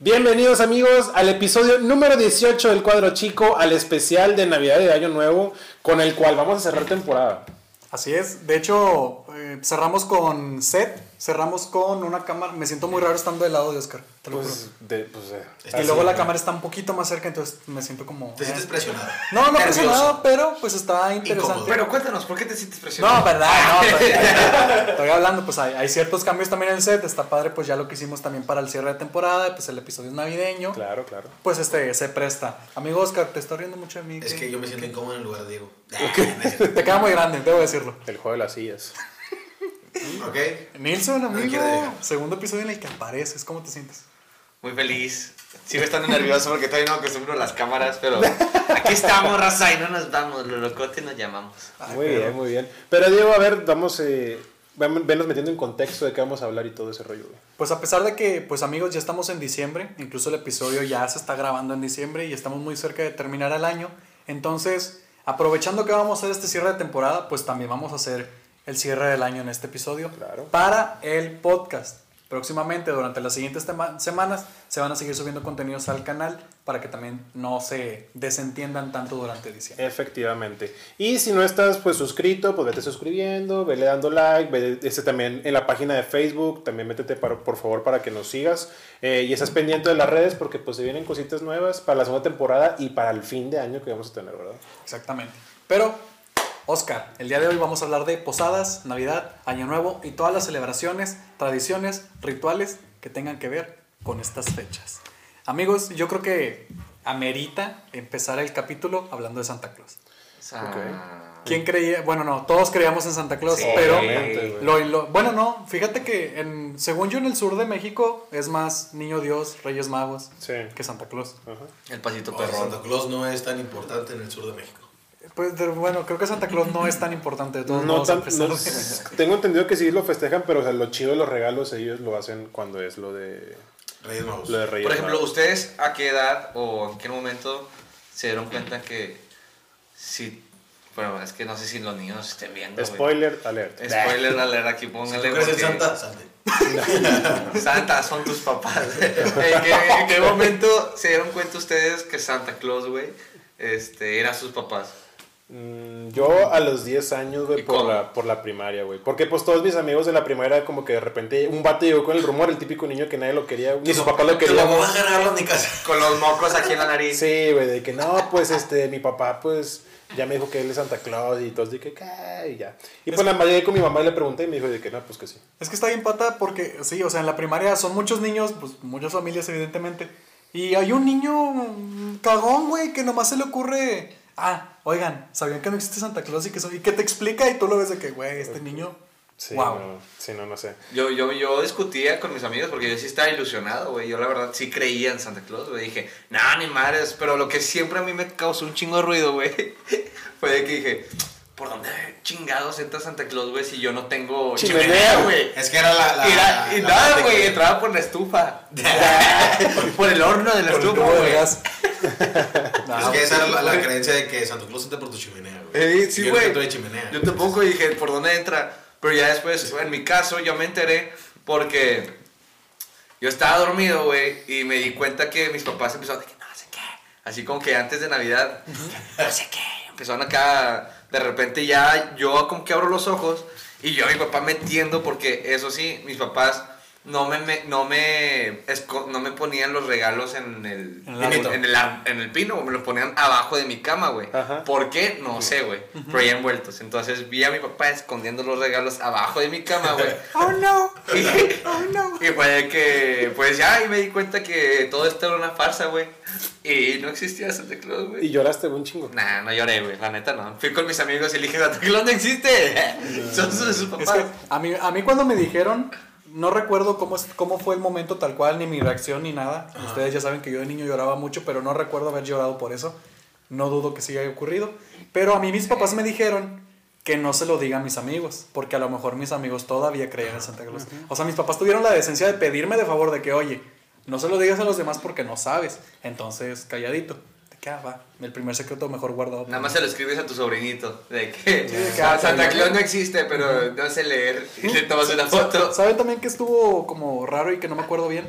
Bienvenidos amigos al episodio número 18 del cuadro chico, al especial de Navidad y de Año Nuevo, con el cual vamos a cerrar temporada. Así es, de hecho eh, cerramos con set, cerramos con una cámara, me siento muy raro estando del lado de Oscar. te lo Pues, de, pues, eh, juro. y luego la cámara está un poquito más cerca, entonces me siento como... Te eh. sientes presionado. No, no Nervioso. presionado, pero pues está interesante. Incómodo. Pero cuéntanos, ¿por qué te sientes presionado? No, verdad, no, estoy, estoy hablando, pues hay, hay ciertos cambios también en el set, está padre pues ya lo que hicimos también para el cierre de temporada, pues el episodio es navideño, claro, claro. pues este se presta. Amigo Oscar, te estoy riendo mucho de mí. Es ¿qué- que yo me siento incómodo en lugar de Diego. Te queda muy grande, debo decirlo. El juego de las sillas. Ok. Nilsson, No amigo, segundo episodio en el que apareces, ¿cómo te sientes? Muy feliz. Sigo estando nervioso porque todavía no acostumbro a las cámaras, pero aquí estamos, raza, y no nos vamos. Lo locote nos llamamos. Ay, muy pero- bien, muy bien. Pero Diego, a ver, vamos, eh, ven- venos metiendo en contexto de qué vamos a hablar y todo ese rollo. güey. Pues a pesar de que, pues amigos, ya estamos en diciembre, incluso el episodio ya se está grabando en diciembre y estamos muy cerca de terminar el año. Entonces, aprovechando que vamos a hacer este cierre de temporada, pues también vamos a hacer el cierre del año en este episodio Claro. para el podcast. Próximamente, durante las siguientes semanas, se van a seguir subiendo contenidos al canal para que también no se desentiendan tanto durante diciembre. Efectivamente. Y si no estás pues suscrito, pues vete suscribiendo, vele dando like, ve este también en la página de Facebook, también métete para- por favor para que nos sigas eh, y estás pendiente de las redes porque pues se vienen cositas nuevas para la segunda temporada y para el fin de año que vamos a tener, ¿verdad? Exactamente. Pero, Oscar, el día de hoy vamos a hablar de posadas, Navidad, Año Nuevo y todas las celebraciones, tradiciones, rituales que tengan que ver con estas fechas. Amigos, yo creo que amerita empezar el capítulo hablando de Santa Claus. O sea, ¿Quién creía? Bueno, no, todos creíamos en Santa Claus, Sí, pero lo- lo- bueno, no, fíjate que en, según yo en el sur de México es más Niño Dios, Reyes Magos Sí. que Santa Claus. Ajá. el pasito No, perrón. Santa Claus no es tan importante en el sur de México. Pues de- bueno, creo que Santa Claus no es tan importante de todos No modos. tan- no- de- tengo entendido que sí lo festejan, pero o sea, lo chido de los regalos ellos lo hacen cuando es lo de, Reyes Magos. lo de Reyes Por ejemplo, Magos. ¿ustedes a qué edad o en qué momento se dieron cuenta que si... Bueno, es que no sé si los niños nos estén viendo. Spoiler alert. Spoiler alert aquí, Si póngale. en porque- Santa, salte. Santa, son tus papás. ¿En qué, en qué momento se dieron cuenta ustedes que Santa Claus, güey, este, era sus papás? Mm, Yo a los 10 años, güey, ¿Y por la, por la primaria, güey. Porque pues todos mis amigos de la primaria, como que de repente un vato llegó con el rumor, el típico niño que nadie lo quería, ni su papá lo Que quería. la agarrarlo en mi casa. Con los mocos aquí en la nariz. Sí, güey, de que no, pues este, mi papá, pues ya me dijo que él es Santa Claus y todos de que, ¿qué? Y ya. Y pues nada más llegué con mi mamá y le pregunté y me dijo de que no, pues que sí. Es que está bien pata porque, sí, o sea, en la primaria son muchos niños, pues muchas familias evidentemente. Y hay un niño mm, cagón, güey, que nomás se le ocurre, ah, oigan, ¿sabían que no existe Santa Claus y que, son- y que te explica y tú lo ves de que, güey, este niño, Sí, wow. no, sí, no, no sé. Yo, yo, yo discutía con mis amigos porque yo sí estaba ilusionado, güey. Yo la verdad sí creía en Santa Claus, güey. Dije, nah, ni madres. Pero lo que siempre a mí me causó un chingo de ruido, güey, fue de que dije, ¿por dónde chingados entra Santa Claus, güey, si yo no tengo Chimenea, chimenea, güey? Es que era la. la Y, la- y la nada, güey, que- entraba por la estufa. por el horno de la Por estufa, güey. gas. Es No, que esa era la, la creencia de que Santa Claus entra por tu chimenea, güey. Eh, sí, Yo güey. no chimenea. Yo tampoco dije por dónde entra. Pero ya después, en mi caso, yo me enteré porque yo estaba dormido, güey, y me di cuenta que mis papás empezaron de que no sé qué. Así como que antes de Navidad, no sé qué. Empezaron acá, de repente ya yo como que abro los ojos y yo a mi papá metiendo porque eso sí, mis papás no me, me- no me esco- no me ponían los regalos en el En el en el, ar- en el pino, me los ponían abajo de mi cama, güey. ¿Por qué? No sé, güey. Pero ya envueltos. Entonces vi a mi papá escondiendo los regalos abajo de mi cama, güey. Oh no, Y, oh no. y fue de que, pues ya, y me di cuenta que todo esto era una farsa, güey. Y no existía Santa Claus, Y güey. lloraste un chingo. Nah, no lloré, güey. La neta no. Fui con mis amigos y le dije, Santa Claus no existe. Son sus, sus Es papás. que a mí, a mí cuando me dijeron, no recuerdo cómo, es, cómo fue el momento tal cual, ni mi reacción, ni nada. Ustedes ya saben que yo de niño lloraba mucho, pero no recuerdo haber llorado por eso. No dudo que sí haya ocurrido. Pero a mí mis papás me dijeron que no se lo diga a mis amigos, porque a lo mejor mis amigos todavía creían en Santa Claus. O sea, mis papás tuvieron la decencia de pedirme de favor de que, oye, no se lo digas a los demás porque no sabes. Entonces, calladito. El primer secreto mejor guardado. Nada más se lo escribes a tu sobrinito. De que, Sí, de que, "Ah, Santa. Claus no existe, pero no sé leer. Y le tomas una foto. ¿Saben también que estuvo como raro y que no me acuerdo bien?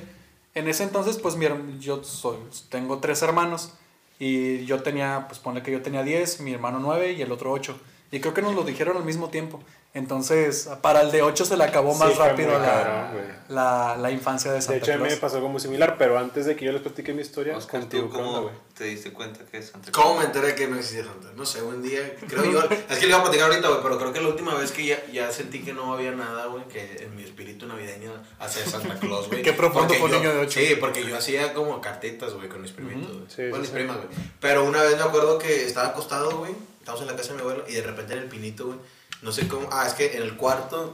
En ese entonces, pues mi yo soy, tengo tres hermanos y yo tenía, pues ponle que yo tenía 10, mi hermano 9 y el otro 8. Y creo que nos lo dijeron al mismo tiempo. Entonces, para el de 8 se le acabó Sí, más fue rápido la, cabrón, la, la infancia de De Santa hecho, a mí me Claus. pasó algo muy similar, pero antes de que yo les platique mi historia, Oscar, contigo, ¿tú ¿qué onda, cómo güey? te diste cuenta que es Santa ¿Cómo me enteré que no existía Santa? No sé, un día, creo yo, es que le iba a platicar ahorita, güey, pero creo que la última vez que ya, ya sentí que no había nada, güey, que en mi espíritu navideño hacia Santa Claus, güey. Qué profundo fue niño de ocho. Sí, porque yo hacía como cartitas, güey, con mis primitos, güey. Sí, Con sí, mis sí. primas, güey. Pero una vez me acuerdo que estaba acostado, güey, estábamos en la casa de mi abuelo y de repente en el pinito, güey, no sé cómo, ah, es que en el cuarto,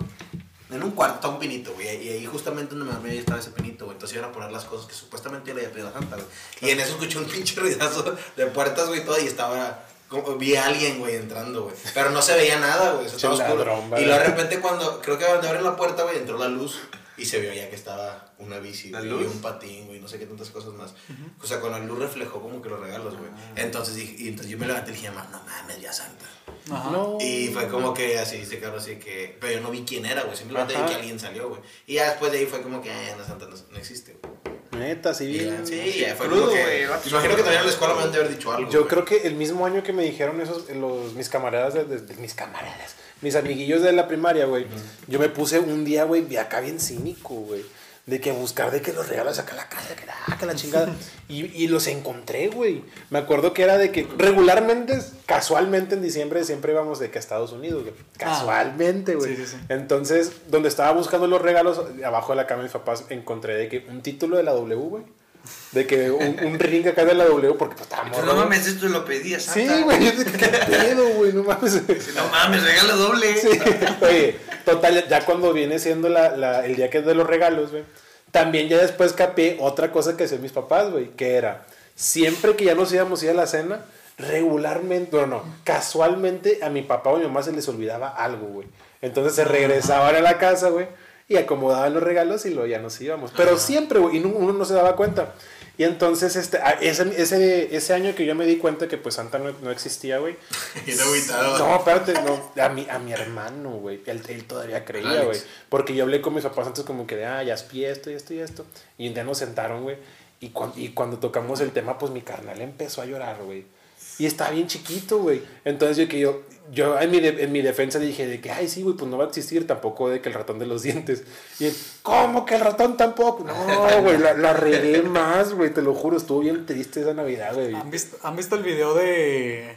en un cuarto está un pinito, güey, y ahí justamente donde me dormía ahí estaba ese pinito, güey. Entonces iban a poner las cosas que supuestamente yo le había pedido a Santa, güey. Y en eso escuché un pinche ruidazo de puertas, güey, todo, y estaba. como- vi a alguien, güey, entrando, güey. Pero no se veía nada, güey. Eso estaba oscuro. ladrón, y luego de repente, cuando creo que cuando abren la puerta, güey, entró la luz. Y se vio ya que estaba una bici, y un patín, güey, no sé qué tantas cosas más. O sea, con la luz reflejó como que los regalos, güey. Entonces dije, y entonces yo me levanté y dije, "Ma, no mames, ya Santa. Ajá. No. Y fue como que así, este carro así que. Pero yo no vi quién era, güey. Simplemente vi que alguien salió, güey. Y ya después de ahí fue como que, ah, no, Santa no, no existe, güey. Neta, sí, Y ya, bien. Sí, ya fue Crudo, güey. Imagino que también en la escuela me han de haber dicho algo. Yo güey. creo que el mismo año que me dijeron esos, los, mis camaradas, de, de- de- mis camaradas, mis amiguillos de la primaria, güey, yo me puse un día, güey, acá bien cínico, güey, de que buscar de que los regalos acá a la casa, que, ah, que la chingada, y, y los encontré, güey. Me acuerdo que era de que regularmente, casualmente en diciembre siempre íbamos de que a Estados Unidos, güey. Casualmente, güey. Sí, sí, sí. Entonces, donde estaba buscando los regalos, abajo de la cama de mis papás, encontré de que un título de la W, güey. De que un, un ring acá de la W, porque pues estaba morro, no mames, esto lo pedí a Santa. Sí, güey, yo ¿qué pedo, güey? No mames. No mames, regalo doble. Sí, oye, total, ya cuando viene siendo la, la- el día que es de los regalos, güey, también ya después capé otra cosa que hacían mis papás, güey, que era, siempre que ya nos íbamos a ir a la cena, regularmente, no, no, casualmente a mi papá o a mi mamá se les olvidaba algo, güey. Entonces se regresaban a la casa, güey, y acomodaban los regalos y luego ya nos íbamos. Pero siempre, güey, y no- uno no se daba cuenta. Y entonces, este, a- ese, ese, ese año que yo me di cuenta que pues Santa no, no existía, güey, no espérate, no. A mi, a mi hermano, güey. Él, él todavía creía, güey. Porque yo hablé con mis papás antes como que de, ah, ya espié esto y esto y esto. Y un día nos sentaron, güey. Y, cuan- y cuando tocamos el tema, pues mi carnal empezó a llorar, güey. Y estaba bien chiquito, güey. Entonces yo que yo, yo en mi, de- en mi defensa dije de que, ay, sí, güey, pues no va a existir tampoco de que el ratón de los dientes. Y él, ¿cómo que el ratón tampoco? No, güey, la, la regué más, güey, te lo juro, estuvo bien triste esa Navidad, güey. ¿Han visto, ¿Han visto el video de,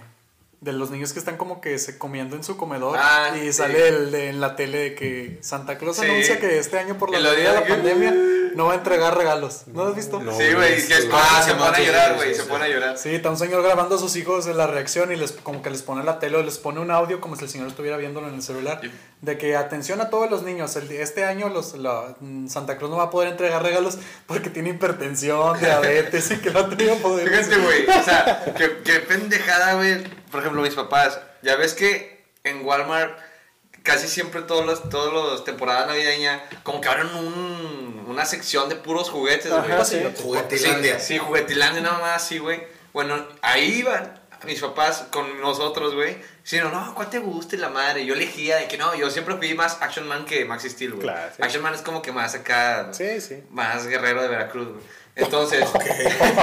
de los niños que están como que se comiendo en su comedor? Ah, y sí. sale el de, en la tele de que Santa Claus Sí. anuncia que este año por la, de la que- pandemia no va a entregar regalos. ¿No lo has visto? No. Sí, güey, que es Ah, se pone a llorar, güey, se pone a llorar. Sí, está un señor grabando a sus hijos de la reacción y les como que les pone la tele o les pone un audio como si el señor estuviera viéndolo en el celular. De que atención a todos los niños, el- este año los, la- mm, Santa Claus no va a poder entregar regalos porque tiene hipertensión, diabetes y que no ha tenido poder. Fíjate, güey, o sea, qué, qué pendejada, güey. Por ejemplo, mis papás, ya ves que en Walmart casi siempre todas las todos los temporadas navideñas como que abren un, una sección de puros juguetes, güey. Ajá, sí. Juguetilandia. Sí, sí, juguetilandia nada más, sí, güey. Bueno, ahí iban mis papás con nosotros, güey. Sí, no, ¿cuál te gusta y la madre? Yo elegía de que no, yo siempre fui más Action Man que Maxi Steel, güey. Claro, sí. Action Man es como que más acá, Sí, sí. más guerrero de Veracruz, güey. Entonces,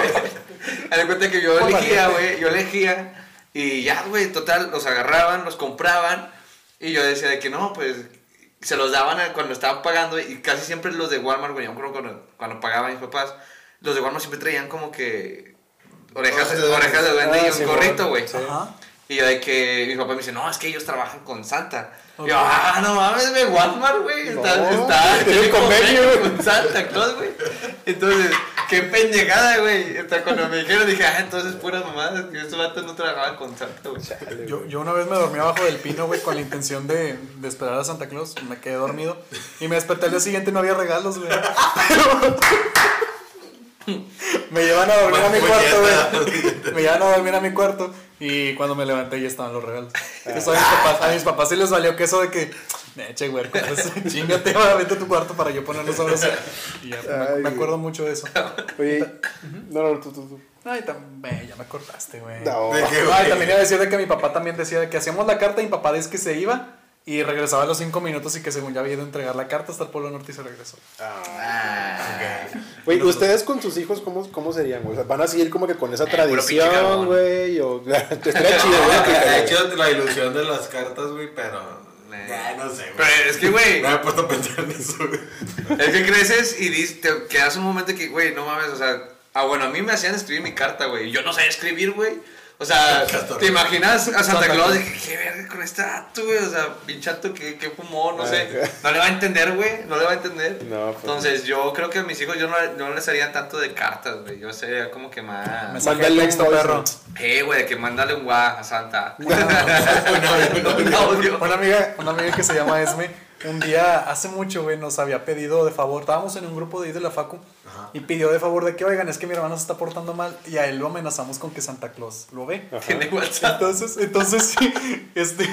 de cuenta que yo elegía, güey, yo elegía y ya, güey, total, los agarraban, los compraban y yo decía de que no, pues se los daban a- cuando estaban pagando y casi siempre los de Walmart, güey, yo cuando, cuando pagaban mis papás, los de Walmart siempre traían como que orejas, Orejas de duende. orejas de duende Ah, y un sí, gorrito, güey. Sí. Ajá. Y yo de que mi papá me dice, no, es que ellos trabajan con Santa. Y yo, ah, no mames, güey, Walmart, güey. Está, No, está, tiene convenio, güey. con Santa Claus, güey. Entonces, qué pendejada, güey. Hasta cuando me dijeron, dije, ah, entonces puras mamadas, que estos vatos no trabajaban con Santa, güey. Yo, yo una vez me dormí abajo del pino, güey, con la intención de, de esperar a Santa Claus. Me quedé dormido. Y me desperté al día siguiente y no había regalos, güey. me llevan a dormir a mi cuarto, güey. Me llevan a dormir a mi cuarto. Y cuando me levanté ya estaban los regalos. Eso a, mis papás, a mis papás sí les valió que eso de que, eche, güey, chingate, vete a tu cuarto para yo ponerlos sobre eso. Y ya, me, Ay, me acuerdo mucho de eso. Oye, no, no, tú, tú, tú. Ay, también, ya me cortaste, güey. No. ¿De qué, Ay, también iba a decir de que mi papá también decía de que hacíamos la carta y mi papá es que se iba y regresaba a los cinco minutos y que según ya había ido a entregar la carta hasta el Polo Norte y se regresó. Ah, Güey, Nosotros- ¿ustedes con sus hijos cómo, cómo serían, güey? O sea, ¿Van a seguir como que con esa Eh, tradición, güey? O... Estaría chido, Ah, güey. Hecho, la ilusión de las cartas, güey, pero. Ya, no sé, Pero güey. es que, güey, No me he puesto a pensar en eso, güey. es que creces y te quedas un momento que, güey, no mames, o sea, ah, bueno, a mí me hacían escribir mi carta, güey. Yo no sé escribir, güey. O sea. ¿te imaginas a Santa Claus? De que, ¿Qué verga con este acto, güey? O sea, pinchato que, que fumó, no sé. No le va a entender, güey. No le va a entender. No, pues. Entonces, yo creo que a mis hijos yo no, no les haría tanto de cartas, güey. Yo sería como que más. Mándale un perro. Eh, güey, de que mándale un guá a Santa. No, Un audio. Una amiga, una amiga que se llama Esme, un día hace mucho, güey, nos había pedido de favor, estábamos en un grupo de ahí de la Facu, Ajá. y pidió de favor de que, oigan, es que mi hermano se está portando mal, y a él lo amenazamos con que Santa Claus lo ve. Tiene WhatsApp. Entonces, entonces, este,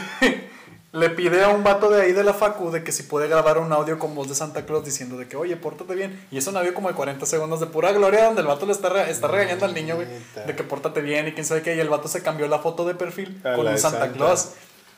le pide a un vato de ahí de la Facu de que si puede grabar un audio con voz de Santa Claus diciendo de que, oye, pórtate bien. Y es un audio como de 40 segundos de pura gloria donde el vato le está, re- está regañando al niño, güey, de que pórtate bien y quién sabe qué. Y el vato se cambió la foto de perfil A con un Santa. Claus.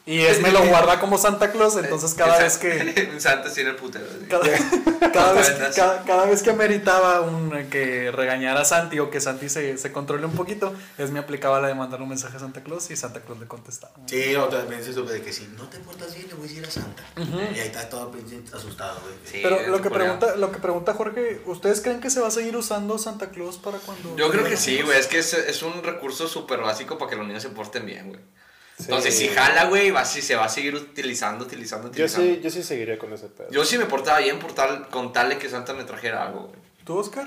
Y es me lo guarda como Santa Claus, entonces cada vez que... Santa tiene el putero. así. Cada, cada vez, cada, cada vez que ameritaba un, que regañara a Santi o que Santi se, se controle un poquito, es me aplicaba la de mandar un mensaje a Santa Claus y Santa Claus le contestaba. Sí, otra vez se supe de que si no te portas bien, le voy a decir a Santa. Y ahí está todo asustado, güey. Sí, Pero lo que, pregunta, lo que pregunta Jorge, ¿ustedes creen que se va a seguir usando Santa Claus para cuando... Yo creo que sí, güey. Es que es, es un recurso súper básico para que los niños se porten bien, güey. Sí. Entonces, si jala, güey, va, si se va a seguir utilizando, utilizando, Yo utilizando. sí, yo sí seguiría con ese pedo. Yo sí me portaba bien por tal, con tal de que Santa me trajera algo, güey. ¿Tú, Oscar?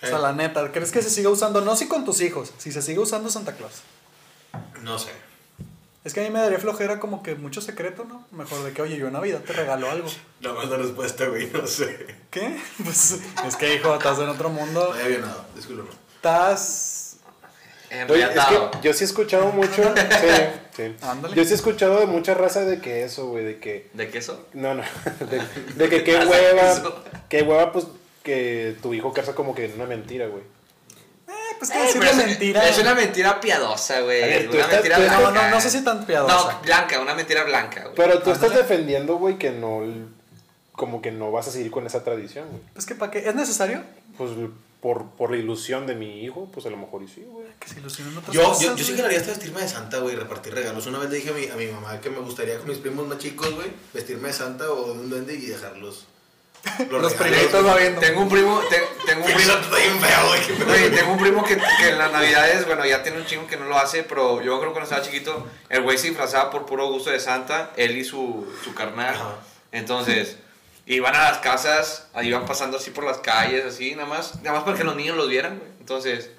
Sí. O sea, la neta, ¿crees que se siga usando? No si con tus hijos, si se sigue usando Santa Claus. No sé. Es que a mí me daría flojera como que mucho secreto, ¿no? Mejor de que, oye, yo en Navidad te regalo algo. La más la respuesta, güey, no sé. ¿Qué? Pues es que, hijo, estás en otro mundo. No había avionado, discúlpame. Estás... Oye, es que yo sí he escuchado mucho. Sí, sí. Ándale. Yo sí he escuchado de mucha raza de que eso, güey, de que. ¿De queso? No, no. De, de que qué hueva. Qué hueva, pues, que tu hijo carza como que en una mentira, güey. Eh, pues Eh, que decir es- mentira. Es una mentira piadosa, güey. A ver, tú Una estás- mentira tú blanca. No, no, no sé si tan piadosa. No, blanca, una mentira blanca, güey. Pero tú estás defendiendo, güey, que no. Como que no vas a seguir con esa tradición, güey. Pues que para qué, ¿es necesario? Pues por, por la ilusión de mi hijo, pues a lo mejor y sí, güey. Que se ilusionen otras Yo, cosas. yo, yo sí que haría hasta vestirme de Santa, güey, y repartir regalos. Una vez le dije a mi, a mi mamá que me gustaría con mis primos más chicos, güey, vestirme de Santa o de un duende y dejarlos. Los regalos, primitos va viendo. Tengo un primo, te- tengo un primo, bien güey. tengo un primo que, que en las navidades, bueno, ya tiene un chingo que no lo hace, pero yo creo que cuando estaba chiquito, el güey se disfrazaba por puro gusto de Santa, él y su, su carnal. Ajá. Entonces, iban a las casas, ahí iban pasando así por las calles, así, nada más, nada más para que los niños los vieran, güey. Entonces,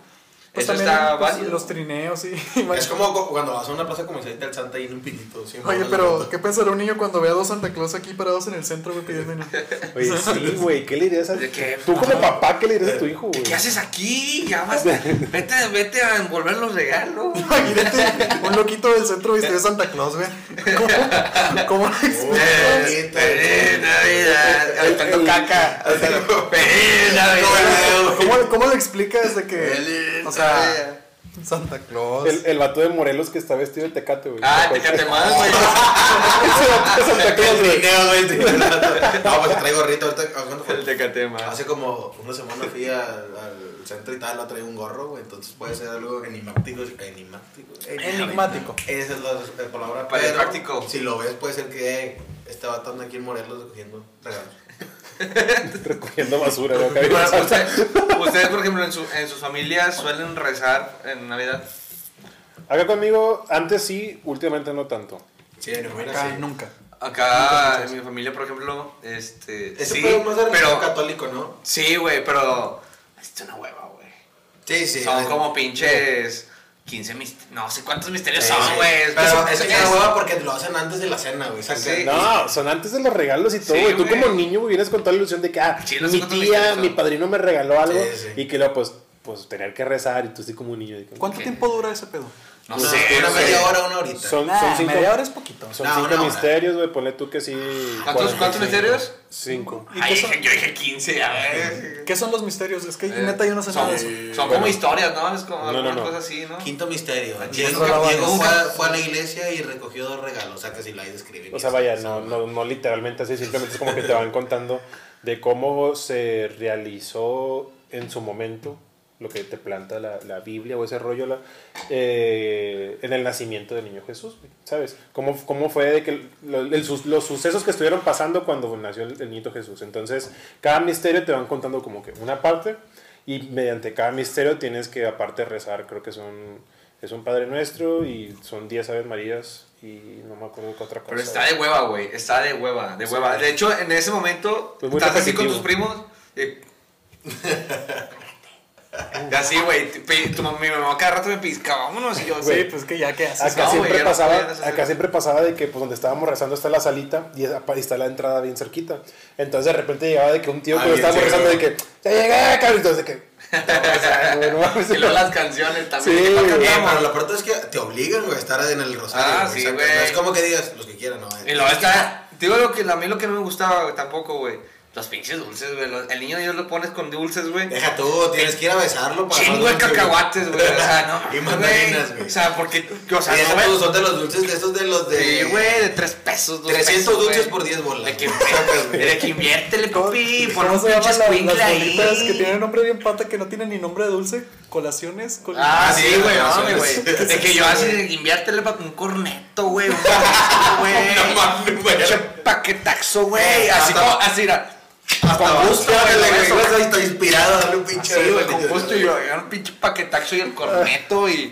Pues eso también, está pues, válido. Los trineos y... Es como cu- cuando vas a una plaza comercial y está el Santa ahí en un pinito. siempre Oye, pero. ¿qué pensará un niño cuando ve a dos Santa Claus aquí parados en el centro, güey, pidiendo dinero? Oye, sí, güey, ¿qué le dirías a. Tú como papá, ¿qué le dirías a tu hijo, güey? ¿Qué haces aquí? Ya vas, vete, vete a envolver los regalos. Imagínate un loquito del centro vestido de Santa Claus, güey. ¿Cómo? ¿Cómo? Feliz Navidad. Aventando caca. Feliz Navidad. ¿Cómo, ¿Cómo le explicas de que... O sea, Santa Claus... El, el vato de Morelos que está vestido de tecate, güey. Ah, te cate más, güey. Ese vato de Santa Claus, El güey. No, pues traigo gorrito ahorita. ¿a ¿Cuándo fue? El tecate más. Hace como una semana fui al, al centro y tal, lo traía un gorro, güey. Entonces puede ser algo enigmático. Enigmático. Enigmático. Esa es la, la palabra. Pero práctico. Si lo ves, puede ser que eh, este vato anda aquí en Morelos recogiendo regalos. Recogiendo basura, usted- ustedes, por ejemplo, en, su, en sus familias suelen rezar en Navidad. Acá conmigo, antes sí, últimamente no tanto. Sí, familia Acá sí. nunca. Acá en mi familia, por ejemplo, este. Ese sí, fue más pero. católico, ¿no? Sí, güey, pero. Es una hueva, güey. Sí, sí. son como pinches. 15 misterios. No sé cuántos misterios sí, son, sí. güey. Es que Pero son- es es- una hueva porque lo hacen antes de la cena, güey. Sí. No, son antes de los regalos y todo, Sí, güey. Tú como niño güey, vienes con toda la ilusión de que, ah, Sí, no mi tía, mi padrino me regaló algo. Sí, sí. Y que luego, pues, pues, tener que rezar y tú así como un niño. de que- ¿Cuánto ¿Qué? tiempo dura ese pedo? No Una- sé. Una media hora, una horita. Son, Nah, son cinco, media hora es poquito. son No, cinco misterios, güey. Ponle tú que sí. ¿Cuántos, 45. ¿Cuántos misterios? Cinco. ¿Y Ay, qué son? yo dije 15, a ver. ¿Qué son los misterios? Es que Eh, neta yo no sé nada son, de eso. son como historias, ¿no? Es como No, no, alguna no. cosa así, ¿no? Quinto misterio. Diego, fue, a- fue a la iglesia y recogió dos regalos. O sea, que si la hay de escribir. O sea, vaya, no, no, no literalmente así, simplemente es como que te van contando de cómo se realizó en su momento lo que te planta la, la Biblia o ese rollo la, eh, en el nacimiento del niño Jesús, ¿sabes? ¿Cómo, cómo fue de que lo- el los sucesos que estuvieron pasando cuando nació el, el niño Jesús? Entonces, cada misterio te van contando como que una parte y mediante cada misterio tienes que aparte rezar, creo que son, es un Padre Nuestro y son 10 Aves Marías y no me acuerdo qué otra cosa. Pero está de hueva, güey. Está de hueva, de hueva. De hecho, en ese momento, Pues estás así con repetitivo. tus primos. y- Y así, güey. Mi mamá cada rato me pizca, vámonos. Y yo, Sí, sí. pues que ya que haces. Acá, No, siempre no pasaba, hacer acá siempre pasaba de que pues, donde estábamos rezando está la salita y está la entrada bien cerquita. Entonces de repente llegaba de que un tío Ah, cuando bien estábamos rezando de que ya llegué, cabrón. Entonces de que. no mames. Y luego las canciones también. Sí, ¿qué güey. Eh, pero lo peor es que te obligan, güey, a estar en el rosario. Ah, sí, güey. No es como que digas los que quieran, no. Y luego está. Digo lo que a mí lo que no me gustaba tampoco, güey. Los pinches dulces, güey. los- El niño Dios lo pones con dulces, güey. Deja tú, tienes que ir a besarlo para Chingo de cacahuates, güey. O sea, no. Y mandarinas, güey. O sea, porque. O sea, y no tú, son de los dulces de esos de los de. Sí, güey, de 3 pesos, dos 300 pesos, dulces güey. por 10 bolas. De que, de que inviértele, ¿Cómo, papi. Pon ¿cómo un pinche la- squinkle las bolitas ahí. que tienen nombre bien pata que no tienen ni nombre de dulce? Colaciones. col- Ah, Ah, sí, güey, no, güey. colaciones. De que yo así, inviértele para un corneto, güey. Un corneto, güey. No mames, güey. Pinche paquetaxo, güey. Eh, Así como, así era. Hasta con gusto, güey, está inspirado a darle un pinche Sí, güey, con gusto. Y yo, un pinche paquetaxo y el corneto y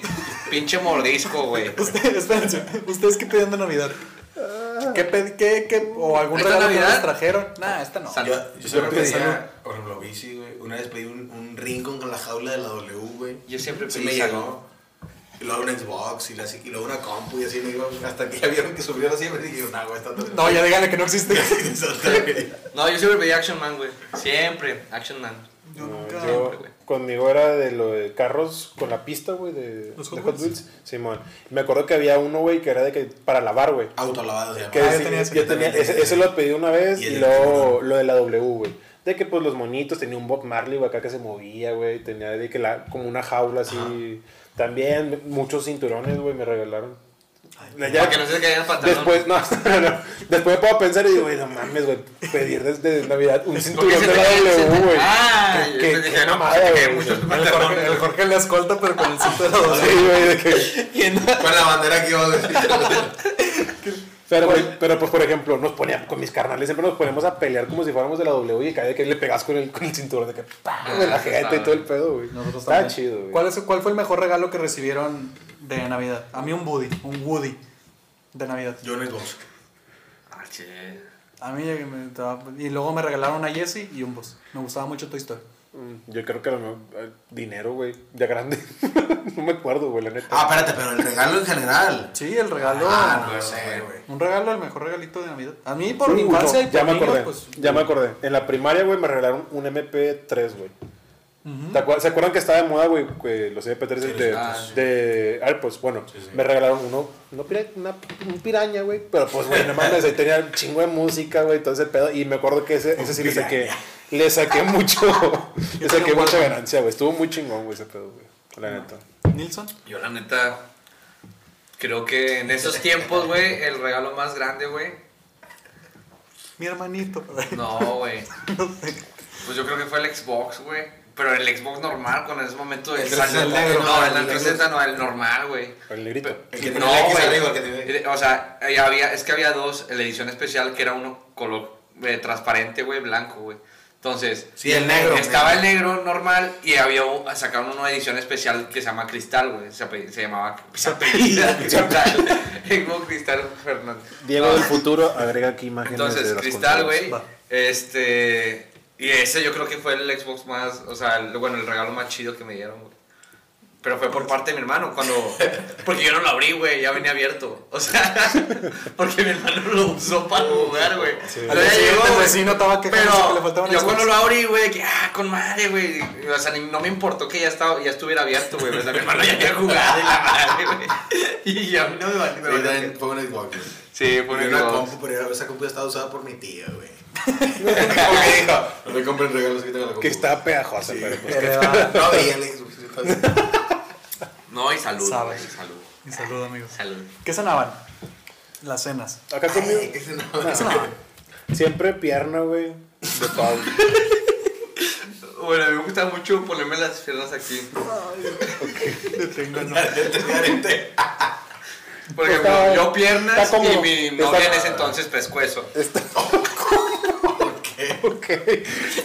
pinche mordisco, güey. Espérense, ¿ustedes qué pedían de Navidad? ¿Qué, pedi- qué, qué, o algún ¿Esta regalo que Navidad? les trajeron? Nah, esta no. Yo, yo siempre pedí pedía, salud. por ejemplo, bici, güey. Una vez pedí un, un Rincon con la jaula de la W, güey. Yo siempre Sí pedí me salud. llegó. Y luego un Xbox y, la- y luego una compu y así iba. Hasta que ya vieron que subió la siempre y dije, no, güey, está todo. No, ya díganle que no existe. No, yo siempre pedí Action Man, güey. Siempre, Action Man. Yo No, nunca. yo- güey. conmigo era de lo de carros con la pista, güey, de, ¿Los de Hot Wheels? Wheels. Simón. Me acuerdo que había uno, güey, que era de que para lavar, güey. Autolavado se llama. Que Ah, yo sí, tenía ese, yo tenía- ese, ese ese. lo pedí una vez Y y, luego lo de la W, güey. De que pues los monitos, tenía un Bob Marley, güey, acá que se movía, güey. Tenía de que la, como una jaula así. También muchos cinturones, güey, me regalaron. Ya- Para que no se. Después, no, no. Después me puedo pensar y digo, güey, no mames, güey, pedir desde Navidad un cinturón de la W, cinturón. güey. Ah, yo qué- dije, no, El Jorge, pantalones. el Jorge le escolta, pero con el cinto de la Sí, güey, de que... Con la bandera que iba a decir. Pero, güey, pero pues, por ejemplo, nos poníamos con mis carnales, siempre nos ponemos a pelear como si fuéramos de la W y cada vez que le pegas con el, con el cinturón de que, pa, güey, la jeta y todo el pedo, güey. Nosotros Está también. chido, güey. ¿Cuál, es, ¿Cuál fue el mejor regalo que recibieron de Navidad? A mí un Woody, un Woody de Navidad. Yo Xbox. Ah, che. A mí y luego me regalaron a Jesse y un boss. Me gustaba mucho Toy Story. Mm, Yo creo que lo mejor- eh, dinero, güey, ya grande. no me acuerdo, güey, la neta. Ah, espérate, pero el regalo en general. Sí, el regalo. Ah, no sé, güey. Un regalo, el mejor regalito de Navidad. A mí por mi Uh, infancia no, y ya por me niño, acordé, pues, ya me acordé. En la primaria, güey, me regalaron un MP3, güey. ¿Te acuer- ¿Se acuerdan que estaba de moda, güey, los MP3 Sí, de, ah, de AirPods? Bueno, Sí, sí. me regalaron uno, no pira- una, un piraña, güey, pero pues, güey, no mames, ahí tenía un chingo de música, güey, todo ese pedo, y me acuerdo que ese, ese sí le saqué, le saqué mucho, le saqué mucha ganancia, güey, estuvo muy chingón, güey, ese pedo, güey, la neta. Nilsson. Yo la neta creo que en esos tiempos, güey, el regalo más grande, güey. Mi hermanito. No, güey. Pues yo creo que fue el Xbox, güey. Pero el Xbox normal, con ese momento de El 360, No, no, el el 360 no, el normal, güey. El negrito. El que No, el arriba, el que tiene- O sea, había, es que había dos, la edición especial que era uno color eh, transparente, güey, blanco, güey. Entonces, Sí, el negro. estaba el negro normal y había sacaron una edición especial que se llama Cristal, güey. Se, se llamaba se apellida Cristal. Xbox Cristal Fernández. Diego del futuro, agrega aquí imágenes de Entonces, Cristal, güey. Este. Y ese yo creo que fue el Xbox más. O sea, el- bueno, el regalo más chido que me dieron, güey. Pero fue por parte de mi hermano, cuando. Porque yo no lo abrí, güey, ya venía abierto. O sea, porque mi hermano lo usó para jugar, güey. Pero llegó, el vecino estaba quejándose que le Pero faltaban yo cuando lo abrí, güey, que ah, con madre, güey. O sea, ni- no me importó que ya, estaba, ya estuviera abierto, güey. O sea, mi hermano ya había jugado y la madre, güey. Y a mí no me valió. Sí, también fue un Xbox. güey. Sí, fue un una Xbox. compu, pero esa compu ya estaba usada por mi tía, güey. Como que dijo, no me compren regalos que tenga la compu. Que está pegajosa, Sí. pero pues. Heredada. No veía el Xbox. entonces. No, y salud, Sabes. güey, salud. Y salud, amigos. Salud. ¿Qué cenaban? Las cenas. Acá conmigo. Ese no. ¿Qué cenaban? Siempre pierna, güey. De pavo. Bueno, a mí me gusta mucho ponerme las piernas aquí. Le tengo, no. Por ejemplo, está- yo piernas está como- y mi novia está- en ese entonces pescuezo. Está... ok.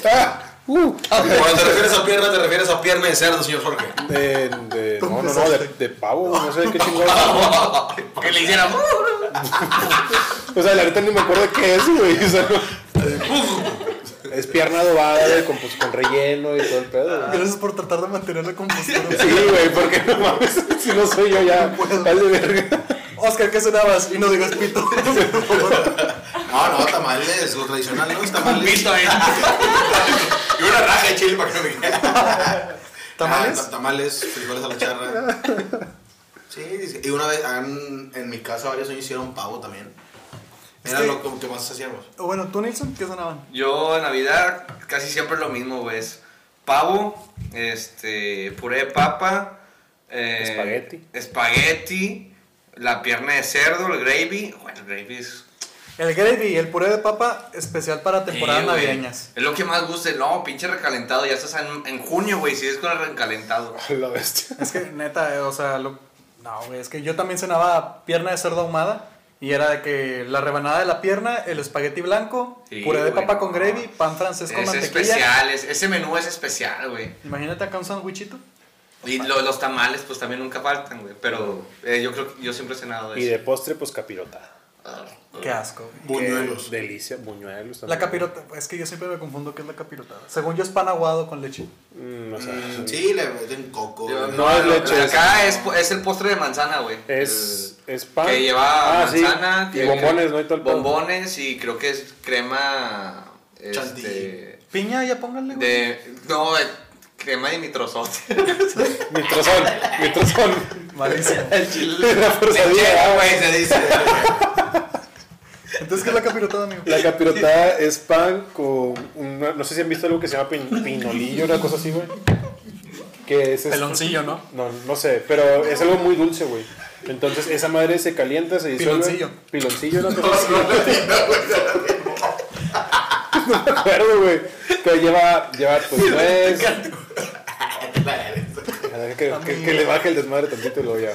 Ah, uh. Cuando te refieres a pierna, te refieres a pierna de cerdo, señor Jorge. De, de- no, no, no, de, de pavo, no sé qué chingón. Que le hiciéramos. O sea, la neta ni me acuerdo de qué es, güey. O sea, no. Es pierna adobada, güey, con, pues, con relleno y todo el pedo. güey. Gracias por tratar de mantener la compostura. Sí, güey, porque no mames, si no soy yo ya, vale verga. Oscar, ¿qué cenabas? Y no digas pito. No, no, tamales, lo tradicional, ¿no? Es tamales. Pito, eh. Y una raja de chile para que no me quede. ¿Tamales? Ah, ta- tamales, frijoles a la charra. Sí, dice- y una vez en, en mi casa varios años hicieron pavo también. Era Es que- lo que, más hacíamos. O bueno, ¿tú, Nilsson? ¿Qué cenaban? Yo en Navidad casi siempre lo mismo, güey. es Pavo, este, puré de papa, eh, Espagueti. espagueti, la pierna de cerdo, el gravy. Bueno, el gravy es. El gravy, el puré de papa especial para temporadas Sí, navideñas. Es lo que más gusta. No, pinche recalentado. Ya estás en, en junio, güey. Si es con el recalentado. La bestia. Es que neta, eh, o sea, lo- no, güey, es que yo también cenaba pierna de cerdo ahumada y era de que la rebanada de la pierna, el espagueti blanco, Sí, puré de güey, papa no. con gravy, pan francés con Es mantequilla. especial. es- ese menú es especial, güey. Imagínate acá un sándwichito. Y lo- los tamales, pues también nunca faltan, güey. Pero eh, yo creo que yo siempre he cenado de Y eso. de postre, pues capirotada. Qué asco. Buñuelos. Qué delicia, buñuelos. La también. capirota, es que yo siempre me confundo qué es la capirotada. Según yo es pan aguado con leche. Mm, no sé. Mm, sí, le meten coco. Yo- no, es leche, acá es, es el postre de manzana, güey. Es, El- es pan. Que lleva Ah, sí. manzana. Y que- bombones, ¿no? Y todo el. Bombones y creo que es crema. Este, Piña, ya pónganle, güey. de. No, eh, crema de nitrosote. Mitrozón, mitrozón. Malísimo. El chile. La forzadilla, güey, se dice. Entonces, ¿qué es la capirotada, amigo? La capirotada es pan con una, no sé si han visto algo que se llama pin- pinolillo, una cosa así, güey. Que es este- Peloncillo, ¿no? No, no sé, pero es algo muy dulce, güey. Entonces esa madre se calienta, se disuelve. Piloncillo. Piloncillo, una cosa así. No me acuerdo, güey. Pero lleva, lleva pues nuez. Que, que, que le baje el desmadre tantito y luego ya.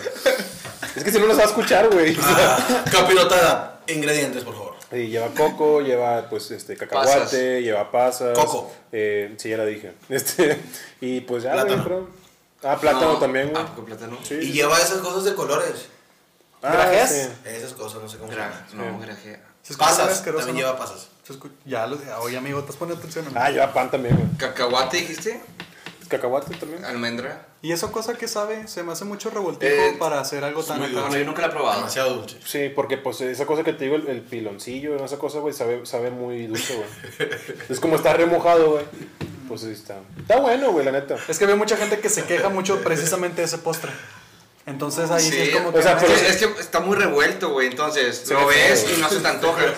Es que si no nos va a escuchar, güey. Ah, capirotada. Ingredientes, por favor. Y lleva coco, lleva pues este cacahuate, Pasas. lleva pasas. Coco. Eh, sí, ya la dije. Este, y pues ya, güey, Plátano. Ah, plátano No, también, güey. Ah, con plátano. Sí. Y lleva esas cosas de colores. Ah, ¿Grajeas? sí. Esas cosas, no sé cómo se Gra- llaman. no, grajea. Se Pasas. También ¿no? lleva pasas. Se Ya, lo, oye, amigo, ¿estás poniendo atención? Ah, lleva pan también, güey. ¿Cacahuate dijiste? Cacahuate también. ¿Almendra? ¿Y eso cosa que sabe? Se me hace mucho revoltijo Eh, para hacer algo tan acá. Bueno, yo nunca la he probado. Demasiado dulce. Sí, porque pues esa cosa que te digo, el, el piloncillo, esa cosa, güey, sabe, sabe muy dulce, güey. es como está remojado, güey. Pues sí está. Está bueno, güey, la neta. Es que veo mucha gente que se queja mucho precisamente de ese postre. Entonces ahí sí, Sí, es como o que. sea, no, pero- Es, es que está muy revuelto, güey. Entonces, lo ve ves y no se te antoja.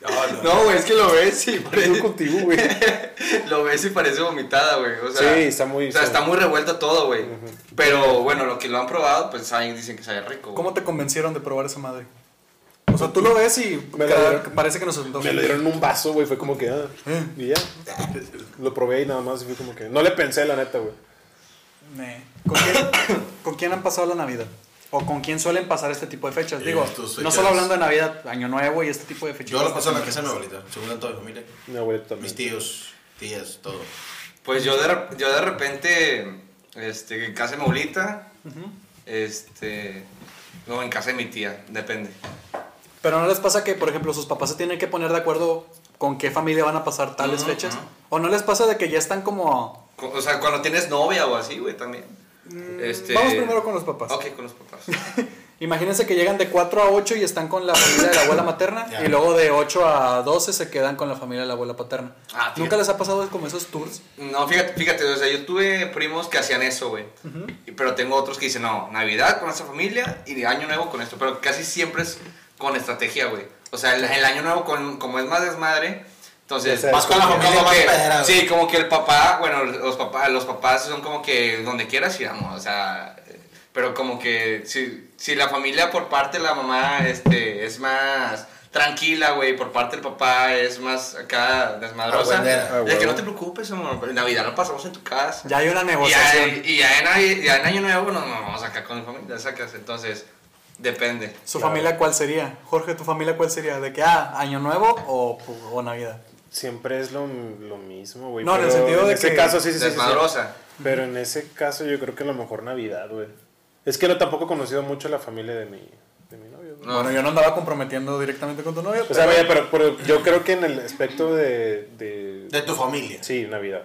No, no. No, güey, es que lo ves y parece, contigo, güey. lo ves y parece vomitada, güey. O sea, Sí, está muy- O sea, está muy revuelto todo, güey. Pero bueno, lo que lo han probado, pues saben, dicen que sabe rico. ¿Cómo te convencieron de probar esa madre? O sea, tú lo ves y Me cada- dieron- parece que nos antoja. Me lo dieron en un vaso, güey. Fue como que, ah, Eh. y ya. Lo probé y nada más. Y fue como que. No le pensé, la neta, güey. ¿Con quién, ¿Con quién han pasado la Navidad? ¿O con quién suelen pasar este tipo de fechas? Digo, no solo hablando de Navidad, Año Nuevo y este tipo de fechas. Yo lo paso en la casa de mi abuelita, según toda mi familia. Mi abuelito también. Mis tíos, tías, todo. Pues yo de, yo de repente, este, en casa de mi abuelita, este, no, en casa de mi tía, depende. Pero no les pasa que, por ejemplo, sus papás se tienen que poner de acuerdo con qué familia van a pasar tales fechas. O no les pasa de que ya están como... O sea, cuando tienes novia o así, güey, también. Este, Mm, Vamos primero con los papás. Ok, con los papás. Imagínense que llegan de 4 a 8 y están con la familia de la abuela materna. Ya. Y luego de 8 a 12 se quedan con la familia de la abuela paterna. Ah. ¿Nunca les ha pasado como esos tours? No, fíjate, fíjate, o sea, yo tuve primos que hacían eso, güey. Y- Pero tengo otros que dicen, no, Navidad con esta familia y de Año Nuevo con esto. Pero casi siempre es con estrategia, güey. O sea, el, el Año Nuevo, con, como es más desmadre, entonces... Sé. Vas con la como familia que-. Sí, como que el papá, bueno, los papás, los papás son como que donde quieras íbamos, o sea... Pero como que si, si la familia por parte de la mamá este, es más tranquila, güey. Por parte del papá es más acá desmadrosa. Ah, de que huevo. no te preocupes, amor. En Navidad lo pasamos en tu casa. Ya hay una Y ya, negociación. y ya en, ya en Año Nuevo nos vamos acá con mi familia, sacas. Entonces, depende. ¿Su Claro. familia cuál sería? Jorge, ¿tu familia cuál sería? ¿De que, ah, año nuevo o, o Navidad? Siempre es lo, lo mismo, güey. No, en el pero sentido de ese que- caso, sí, sí, sí. Pero en ese caso yo creo que a lo mejor Navidad, güey. Es que no tampoco he conocido mucho a la familia de mi, de mi novio. güey. No. Bueno, yo no andaba comprometiendo directamente con tu novia, O sea, pero- vaya, pero, pero yo creo que en el aspecto de... de De tu familia. sí, Navidad.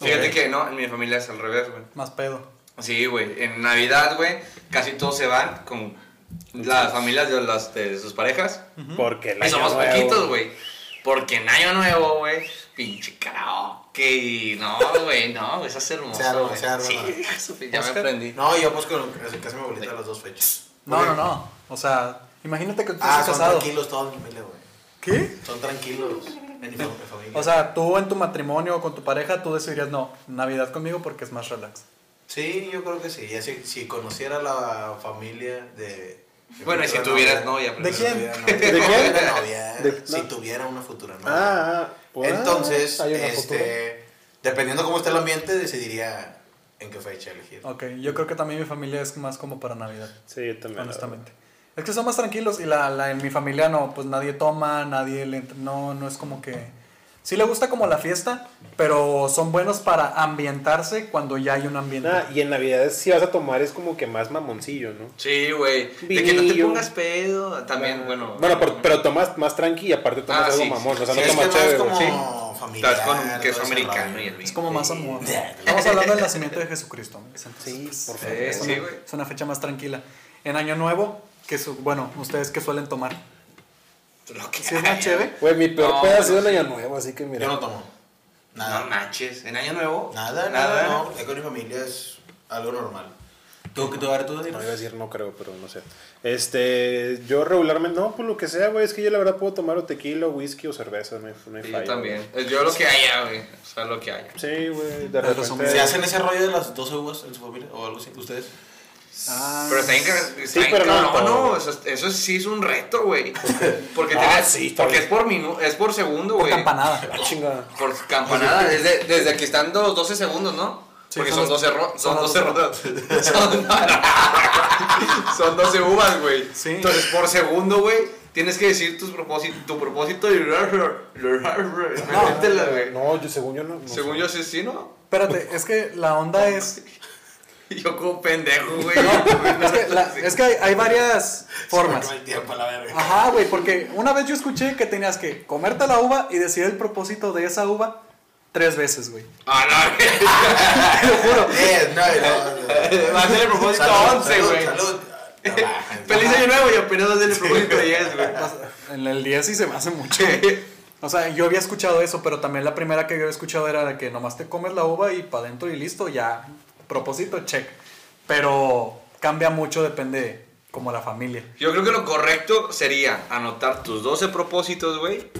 Fíjate que no, en mi familia es al revés, güey. Más pedo. Sí, güey. En Navidad, güey, casi todos se van con las familias de, las, de sus parejas. Porque el Y somos poquitos, güey. Porque en Año Nuevo, güey, pinche karaoke no, güey, no, eso es hermoso. Se arma, se arma. Sí, eso, ya me aprendí. No, yo pues con de mi abuelita las dos fechas. No, no, no. O sea, imagínate que tú Ah, estás son casado. tranquilos todos mi familia, güey. ¿Qué? Son tranquilos en mi fam- mi familia. O sea, tú en tu matrimonio o con tu pareja, tú decidirías, no, Navidad conmigo porque es más relax. Sí, yo creo que sí. Ya si, si conociera la familia de... Bueno, y si tuvieras novia, novia, ¿De quién? ¿De quién? novia, De- si tuviera una futura novia. Ah, pues, Entonces, hay una este, dependiendo cómo esté el ambiente, decidiría en qué fecha elegir. Ok, yo creo que también mi familia es más como para Navidad. Sí, yo también. honestamente. Es que son más tranquilos y la, la, en mi familia no, pues nadie toma, nadie le entra- no, no es como que... Sí le gusta como la fiesta, pero son buenos para ambientarse cuando ya hay un ambiente. Ah, y en Navidad si vas a tomar es como que más mamoncillo, ¿no? Sí, güey. De que no te pongas pedo. También, bueno. Bueno, pero, pero tomas más tranqui y aparte tomas Ah, algo sí, mamón. O sea, Sí, no es que tomas chévere, como güey. Sí. familiar. Estás con queso ese americano y el vino. Es como más amor. Estamos hablando del nacimiento de Jesucristo. entonces, Sí, pues, por Sí, favor. es, sí, una, güey. es una fecha más tranquila. En Año Nuevo, que su, bueno, ustedes que suelen tomar. Lo que Si es más chévere. Güey, mi peor No, peda ha sido en sí. Año Nuevo, así que mira. Yo no tomo. Nada. No manches. ¿En Año Nuevo? Nada, nada, no. Ya con mi familia es algo normal. ¿Tú, tú, a ver, tú, No iba a decir no creo, pero no sé. Este, yo regularmente, no, pues lo que sea, güey, es que yo la verdad puedo tomar o tequila, o whisky o cerveza, no hay, no hay Sí, falla, yo también. Yo lo que haya, güey. O sea, lo que haya. Sí, güey, de repente. ¿Se hacen ese rollo de las 12 uvas en su familia o algo así? ¿Ustedes? Ah, Pero está bien, está Sí, pero no cabrón, todo. no, eso, eso sí es un reto, güey. Porque, Ah, tenés- sí, porque es por minu es por segundo, por güey. campanada. Ah, chinga. Por campanada, desde, desde que están los 12 segundos, ¿no? Sí, Porque son son, los- 12 ro- son son los 12 rondas. Son, son 12 uvas, güey. Sí. Entonces, por segundo, güey, tienes que decir tus propósito, tu propósito y güey. No, yo según yo no. no Según sé. yo, sí, sí, ¿no? Espérate, es que la onda es. Yo como pendejo, güey. Es que, la- es que hay, hay varias formas. El tiempo a la verga. Ajá, güey, porque una vez yo escuché que tenías que comerte la uva y decir el propósito de esa uva tres veces, güey. Ah, no, Te lo juro. No, no. Va a ser el propósito Salud, 11, salud, güey. Salud. Trabajen. Feliz año nuevo y apenas va a ser el propósito 10, güey. En el 10 sí se me hace mucho. O sea, yo había escuchado eso, pero también la primera que yo había escuchado era de que nomás te comes la uva y para adentro y listo, ya. Propósito, check. Pero cambia mucho, depende como la familia. Yo creo que lo correcto sería anotar tus 12 propósitos, güey.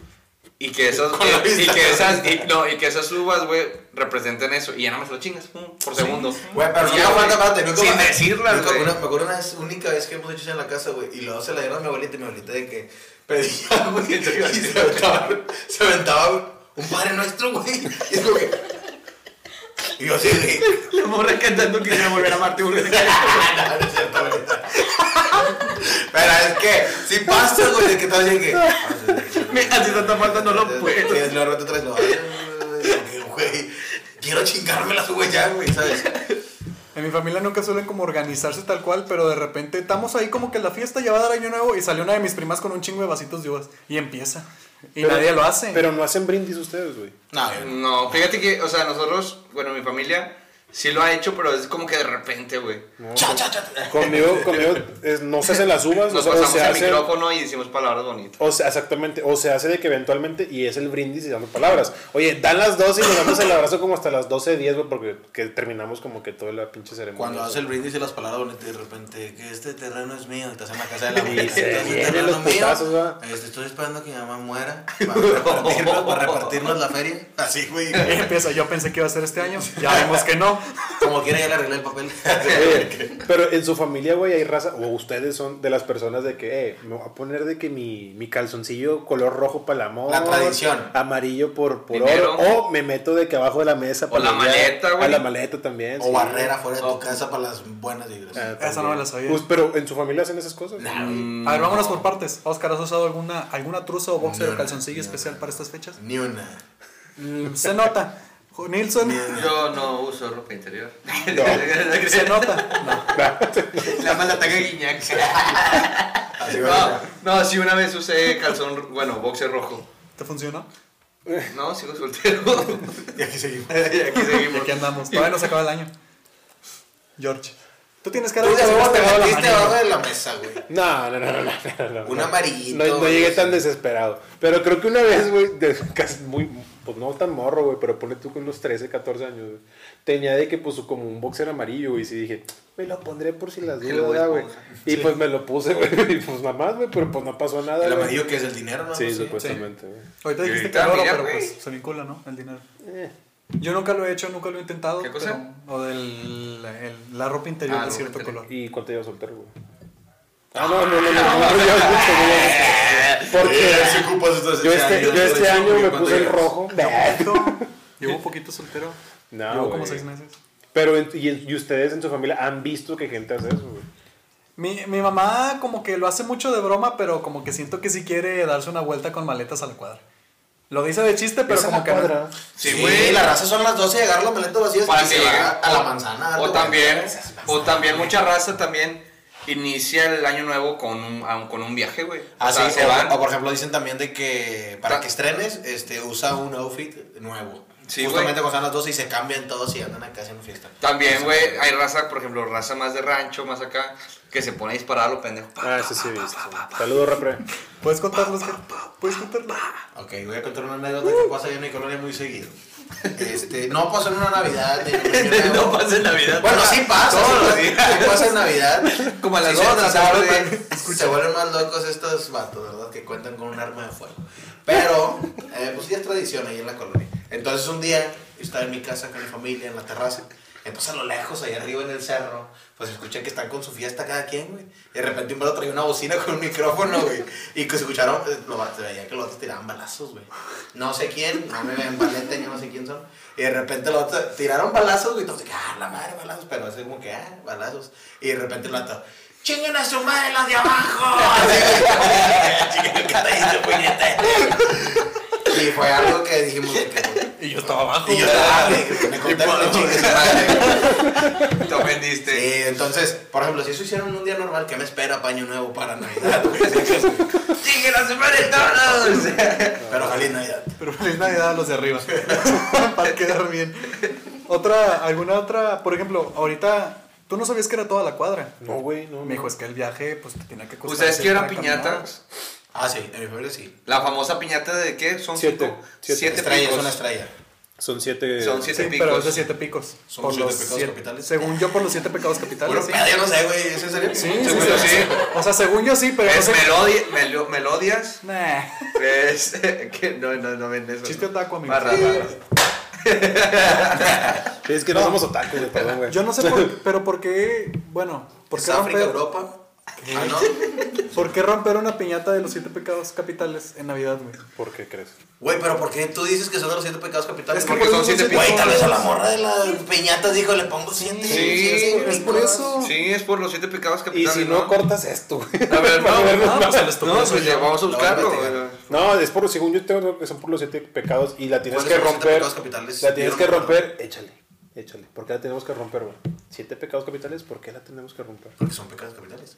Y que esas, la y, y que esas, y, no, y que esas uvas, güey, representen eso. Y ya no me lo chingas, pum, por segundo. Güey, pero Y no ya, güey, falta, Sin decirlas, güey. Me acuerdo una vez, única vez que hemos hecho eso en la casa, güey, y luego se la dieron a mi abuelita y mi abuelita de que pedía, güey, y se aventaba, se aventaba güey, un padre nuestro, güey. Y es como que. Y yo así, güey. La morra cantando quisiera volver a güey. No, no es cierto, abuelita. Pero es que, si pasa, güey, de que todo que. Me hace tanta falta, no lo puedo. Y luego rato traes, no, güey, quiero chingarme las uvas ya, güey, ¿sabes? En mi familia nunca suelen como organizarse tal cual, pero de repente estamos ahí como que la fiesta ya va a dar año nuevo y salió una de mis primas con un chingo de vasitos de uvas y empieza. Y Pero- nadie lo hace. Pero no hacen brindis ustedes, güey. No. No, fíjate que, o sea, nosotros, bueno, mi familia sí lo ha hecho, pero es como que de repente, güey. No, Cha, cha, cha. Conmigo, conmigo es- no se hacen las uvas, Nos o, sea, o pasamos se el hace. micrófono y decimos palabras bonitas. O sea, exactamente, o se hace de que eventualmente, y es el brindis y dando palabras. Oye, dan las 12 y nos damos el abrazo como hasta las 12.10, güey, porque que terminamos como que toda la pinche ceremonia. Cuando hace el brindis y las palabras bonitas y de repente que este terreno es mío, y estás en la casa de la abuelita. este terreno los putazos. Este, estoy esperando que mi mamá muera para repartirnos, para repartirnos la feria. Así, güey. Empieza, yo pensé que iba a ser este año, ya vemos que no. Como quiera ya le arreglé el papel. Oye, pero en su familia, güey, hay raza, o ustedes son de las personas de que, eh, me voy a poner de que mi, mi calzoncillo color rojo para el amor. La tradición. Amarillo por, por oro. O me meto de que abajo de la mesa. O la maleta, güey. A la maleta también. O sí. barrera fuera de tu casa para las buenas vibras. Ah, Esa no me la sabía. Pues, pero en su familia hacen esas cosas. Nah, güey. A ver, vámonos por partes. Oscar, ¿has usado alguna, alguna truza o boxer No, o calzoncillo no, especial no. para estas fechas? Ni una. Mm, Se nota. Jo- Nilsson, Yo no uso ropa interior. se nota. No. La mala taga guiñac. No, no, sí, una vez usé calzón, bueno, boxer rojo. ¿Te funcionó? No, sigo soltero. Y aquí seguimos. y aquí Y seguimos. aquí andamos. Todavía no se acaba el año. George. Tú tienes cara Tú de que te te va la metiste abajo de la mesa, güey. No, no, no, no, no. Un amarillito, No, llegué tan desesperado. Pero creo que una vez, güey, de- casi muy, pues no tan morro, güey, pero pone tú con unos 13, 14 años, güey. Tenía de que, pues, como un boxer amarillo, güey, y sí dije, me lo pondré por si las dudas, voy a ¿verdad, güey. Y pues me lo puse, güey, y pues nada más, güey, pero pues no pasó nada, El amarillo que es el dinero, ¿no? Sí, Sí. supuestamente, güey. Ahorita dijiste que oro, pero pues se vincula, ¿no? El dinero. Eh. Yo nunca lo he hecho, nunca lo he intentado. ¿Qué cosa? pero- o del el- la ropa interior Ah, de cierto interior. color. ¿Y cuánto llevas soltero, güey? Ah, no, no, no, no, no. Porque si ocupas estos yo este, yo este año me puse el rojo. Llevo un poquito soltero. No, Llevo como seis meses. Pero, y, y ustedes en su familia han visto que gente hace eso, güey. Mi, mi mamá como que lo hace mucho de broma, pero como que siento que sí quiere darse una vuelta con maletas a la cuadra. Lo dice de chiste, pero como que... no. cuadra. Sí, Sí, güey. güey. La raza son las 12 y agarra los maletos vacíos Para que se llegue. a la O- manzana. O güey. también, o también mucha raza también inicia el año nuevo con un, con un viaje, güey. Ah, o sea, sí, se o, van. o por ejemplo dicen también de que para que estrenes, este, usa un outfit nuevo. Sí, Justamente güey. cuando están las 12 y se cambian todos y andan acá haciendo fiesta. También, güey, hay raza, por ejemplo, raza más de rancho, más acá, que se pone a disparar a lo pendejo. Pa, Ah, ese sí he visto. Saludos, repre. ¿Puedes contarlos? que- ¿Puedes contarlo? Ok, voy a contar una anécdota que pasa allá en mi colonia muy seguido. Este, no pasó en una Navidad. no pasa en Navidad. Bueno, sí pasa. Todos sí, sí pasa en Navidad. Como a las Sí, dos se- de la tarde. Se vuelven más locos estos vatos, ¿verdad? Que cuentan con un arma de fuego. Pero, eh, pues ya es tradición ahí en la colonia. Entonces un día, yo estaba en mi casa con mi familia, en la terraza. Entonces a lo lejos, ahí arriba en el cerro, pues escuché que están con su fiesta cada quien, güey. Y de repente un vato traía una bocina con un micrófono, güey. Y que se escucharon, eh, lo, se veía que los otros tiraban balazos, güey. No sé quién, no me ven baleta, yo no sé quién son. Y de repente los otros tiraron balazos, güey. Entonces, ah, la madre, balazos. Pero así como que, ah, balazos. Y de repente el vato, chinguen a su madre los de abajo. Así, chinguen el puñete. Y fue algo que dijimos de que. Y yo estaba abajo. Y yo estaba, que me contaron de chingue su madre. Te ofendiste. Sí, entonces, por ejemplo, si eso hicieron en un día normal, ¿qué me espera paño nuevo para Navidad? güey? ¡Siguen a su madre todos! Pero feliz Navidad. Pero feliz Navidad a los de arriba. Para quedar bien. Otra, alguna otra, por ejemplo, ahorita, tú no sabías que era toda la cuadra. No, güey, no. Me dijo, es que el viaje, pues te tenía que costar. ¿Ustedes para caminar. piñatas? Ah, sí, en mi familia sí. La famosa piñata de qué? Son Siete. cinco. Siete. Siete estrella, picos. es una estrella. Son siete. Son siete Sí, picos. pero es de siete picos. Son Por los siete los pecados siete- capitales. Según yo, por los siete pecados capitales. Bueno, sí. yo no sé, güey, ¿es en serio? Sí, sí, Según sí, yo sí. sí. O sea, según yo sí, pero no Es sé. melodi- melo- melodias. Nah. Es que no, no, no ven eso. Chiste otaku, amigo. Barras, barras. Sí, es que no, somos otakus, güey, perdón, güey. Yo no sé por pero por qué, bueno, ¿por ¿Es qué África, Europa? Ah, no. ¿por qué romper una piñata de los siete pecados capitales en Navidad, güey? ¿Por qué crees? Güey, pero ¿por qué tú dices que son de los siete pecados capitales? Es que Porque por son siete siete Güey, tal vez a la pecados. morra de las piñatas dijo, le pongo siete. Sí, es por eso. Sí, es por los siete pecados Y capitales. si no, cortas esto, güey. A ver, no, pues No, pues ya vamos a Lo buscarlo. No, es por, según yo tengo que son por los siete pecados y la tienes ¿Cuáles que son los siete romper. pecados capitales? La tienes que romper, échale, échale. ¿Por qué la tenemos que romper, güey? Siete pecados capitales, ¿por qué la tenemos que romper? Porque son pecados capitales.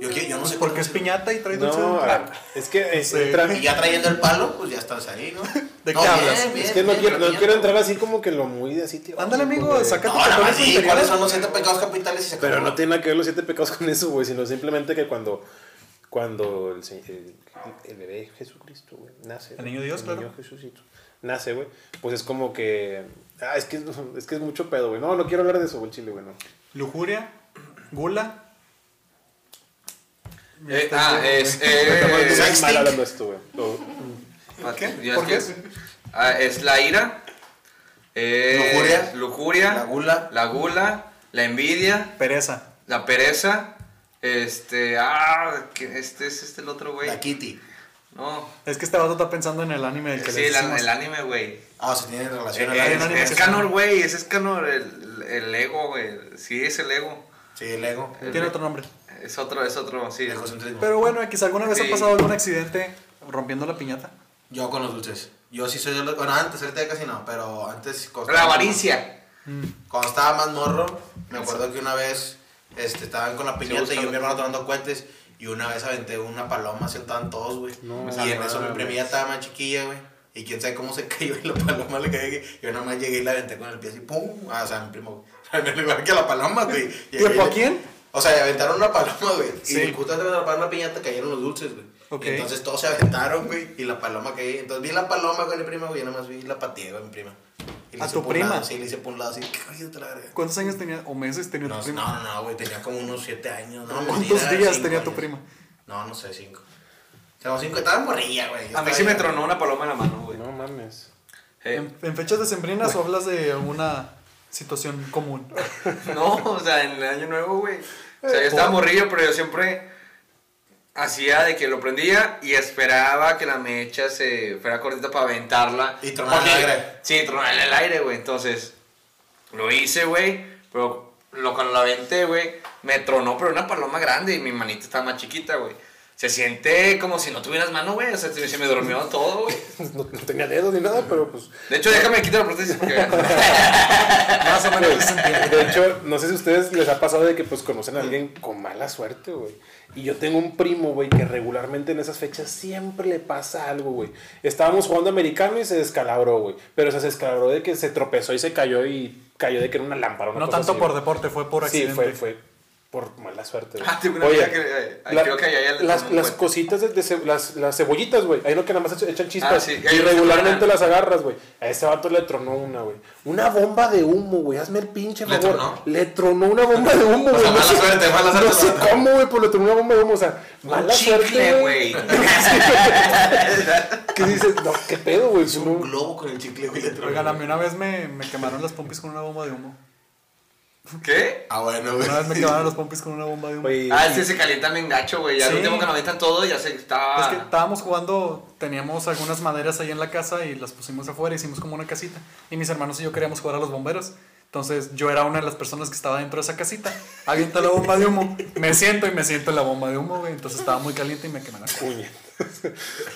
Yo, yo no sé Porque es piñata y trae dulce No, dentro. a ver, es que Sí. entra- Y ya trayendo el palo, pues ya estás ahí, ¿no? ¿De No, qué bien, hablas? bien, es que no bien, quiero, no quiero entrar así como que lo muy de así, tío. Ándale, amigo, saca- No, nada más sí. ¿cuáles son los siete pecados capitales? Y se Pero acabó. no tiene nada que ver los siete pecados con eso, güey, sino simplemente que cuando, cuando el, el, el bebé Jesucristo, güey, nace. El niño Dios, el claro. niño Jesucito, nace, güey, pues es como que, ah, es que, es que es mucho pedo, güey. No, no quiero hablar de eso, güey, chile, güey, no. Lujuria, gula. Eh, ah, es. Eh, Sex mal hablando esto, güey. No. ¿Qué? ¿Por es qué? es- ah, es la ira. Eh, Lujuria. La gula. la gula, la envidia, Pereza. la pereza, este, ah, que este es este el otro güey. La Kitty. No, Es que este vato está pensando en el anime del que sí, le el, decimos. el anime, güey. Ah, se tiene relación Eh, al Es, un anime es Canor, güey, es Canor, el, el ego, güey. Sí, es el ego. Sí, el ego. Tiene otro nombre. Es otro, es otro, sí. Egocentrismo. Pero bueno, quizá alguna vez Sí. ha pasado algún accidente rompiendo la piñata. Yo con los dulces. Yo sí soy de los... Bueno, antes, ahorita ya casi no, pero antes... La avaricia. Cuando estaba más morro, me acuerdo que una vez este, estaban con la piñata y buscando. yo y mi hermano tomando cohetes y una vez aventé una paloma, se estaban todos, güey. No, y en eso mi primilla estaba más chiquilla, güey. Y quién sabe cómo se cayó y la paloma le cayó. Yo nada más llegué y la aventé con el pie así, ¡pum! Ah, o sea, mi primo, güey. En el lugar que a la paloma, güey. ¿Tiempo y- a quién? O sea, aventaron una paloma, güey. Sí. Y justo antes de atrapar una piñata cayeron los dulces, güey. Ok. Y entonces todos se aventaron, güey. Y la paloma cayó. Entonces vi la paloma con mi prima, güey. Yo nada más vi la pateé, güey, mi prima. Y le ¿A tu prima? lado, Sí, le hice por un lado así. ¡Qué te la verga! ¿Cuántos años tenía o meses tenía No, tu prima? no, no, no, güey, tenía como unos 7 años. No, ¿Cuántos mentira, días cinco tenía tu años. prima? No, no sé, 5. Tengo 5, estaba morrilla, güey. A mí sí me tronó una paloma en la mano, güey. No mames. Eh, ¿En, en fechas decembrinas o hablas de alguna situación común? No, o sea, en el año nuevo, güey. O sea, yo estaba morrillo, pero yo siempre hacía de que lo prendía y esperaba que la mecha se fuera cortita para aventarla. Y tronar en el aire. Sí, tronar en el aire, güey. Entonces, lo hice, güey. Pero lo, cuando la aventé, güey, me tronó, pero una paloma grande y mi manita estaba más chiquita, güey. Se siente como si no tuvieras mano, güey. O sea, se me durmió todo, güey. No, no tenía dedos ni nada, pero pues. De hecho, déjame quitar la prótesis porque. Más o menos. De hecho, no sé si a ustedes les ha pasado de que pues conocen a alguien con mala suerte, güey. Y yo tengo un primo, güey, que regularmente en esas fechas siempre le pasa algo, güey. Estábamos jugando americano y se descalabró, güey. Pero o sea, se descalabró de que se tropezó y se cayó y cayó de que era una lámpara. Una No cosa tanto así, por güey. deporte, fue por Sí, accidente. fue, fue por mala suerte, güey. Ah, tengo una Oye, que, eh, la- creo que allá ya le las, las cositas de, de ce- las, las cebollitas, güey. Ahí lo que nada más echan chispas. Ah, sí, y regularmente las agarras, güey. A ese vato le tronó una, güey. Una bomba de humo, güey. Hazme el pinche ¿Le favor. tronó? Le tronó una bomba de humo, güey. sea, no mala sé- suerte, mala No suerte, sé mala cómo, güey, pero le tronó una bomba de humo. O sea, Un mala chicle, suerte, güey. ¿Qué dices? No, qué pedo, güey. Un no- globo con el chicle, güey. Oigan, a mí una vez me, me quemaron las pompis con una bomba de humo. ¿Qué? Ah, bueno, güey. Una vez me quemaron las pompis con una bomba de humo. Oye, Ah, este se calienta bien gacho, güey. Ya Sí. el último que nos aventan todo, ya se estaba. Es que estábamos jugando, teníamos algunas maderas ahí en la casa y las pusimos afuera, hicimos como una casita. Y mis hermanos y yo queríamos jugar a los bomberos. Entonces yo era una de las personas que estaba dentro de esa casita. Avienta la bomba de humo. Me siento y me siento en la bomba de humo, güey. Entonces estaba muy caliente y me cara. puñet.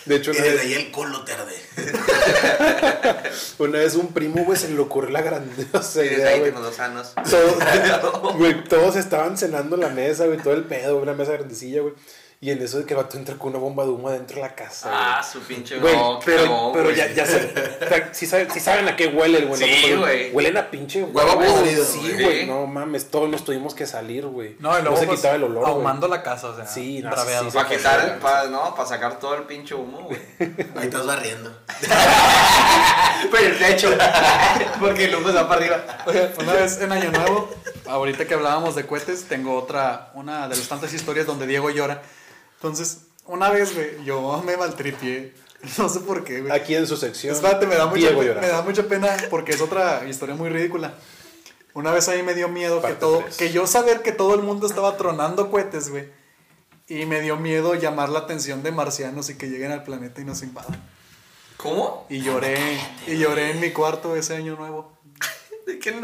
De hecho, Y una desde vez, ahí el culo te arde. una vez un primo, güey, se le ocurrió la grandiosa Y idea, ahí güey. dos años. Todos, güey, todos estaban cenando en la mesa, güey, todo el pedo, una mesa grandecilla, güey. Y en eso de que el vato entra con una bomba de humo adentro de la casa, güey. Ah, su pinche Güey, no, pero, pero güey. ya, ya sé, si saben, sí saben a qué huele el güey. Sí, güey. Huelen a pinche Huevo güey. podrido, Sí, güey. güey, no mames, todos nos tuvimos que salir, güey. No, y luego se pues, quitaba el olor, güey. ahumando la casa, o sea, Sí, no, sí, sí, Para sí. quitar, para, no, para sacar todo el pinche humo, güey. Ahí estás barriendo. Pero el techo. Porque el humo se va para arriba. Oye, una vez en Año Nuevo, ahorita que hablábamos de cohetes, tengo otra, una de las tantas historias donde Diego llora. Entonces, una vez, güey, yo me maltripié. No sé por qué, güey. Aquí en su sección. Espérate, me da, mucha, Diego pe- llora. me da mucha pena porque es otra historia muy ridícula. Una vez ahí me dio miedo que todo, que yo saber que todo el mundo estaba tronando cohetes, güey. Y me dio miedo llamar la atención de marcianos y que lleguen al planeta y nos invadan. ¿Cómo? Y lloré, y lloré en mi cuarto ese año nuevo. De que no,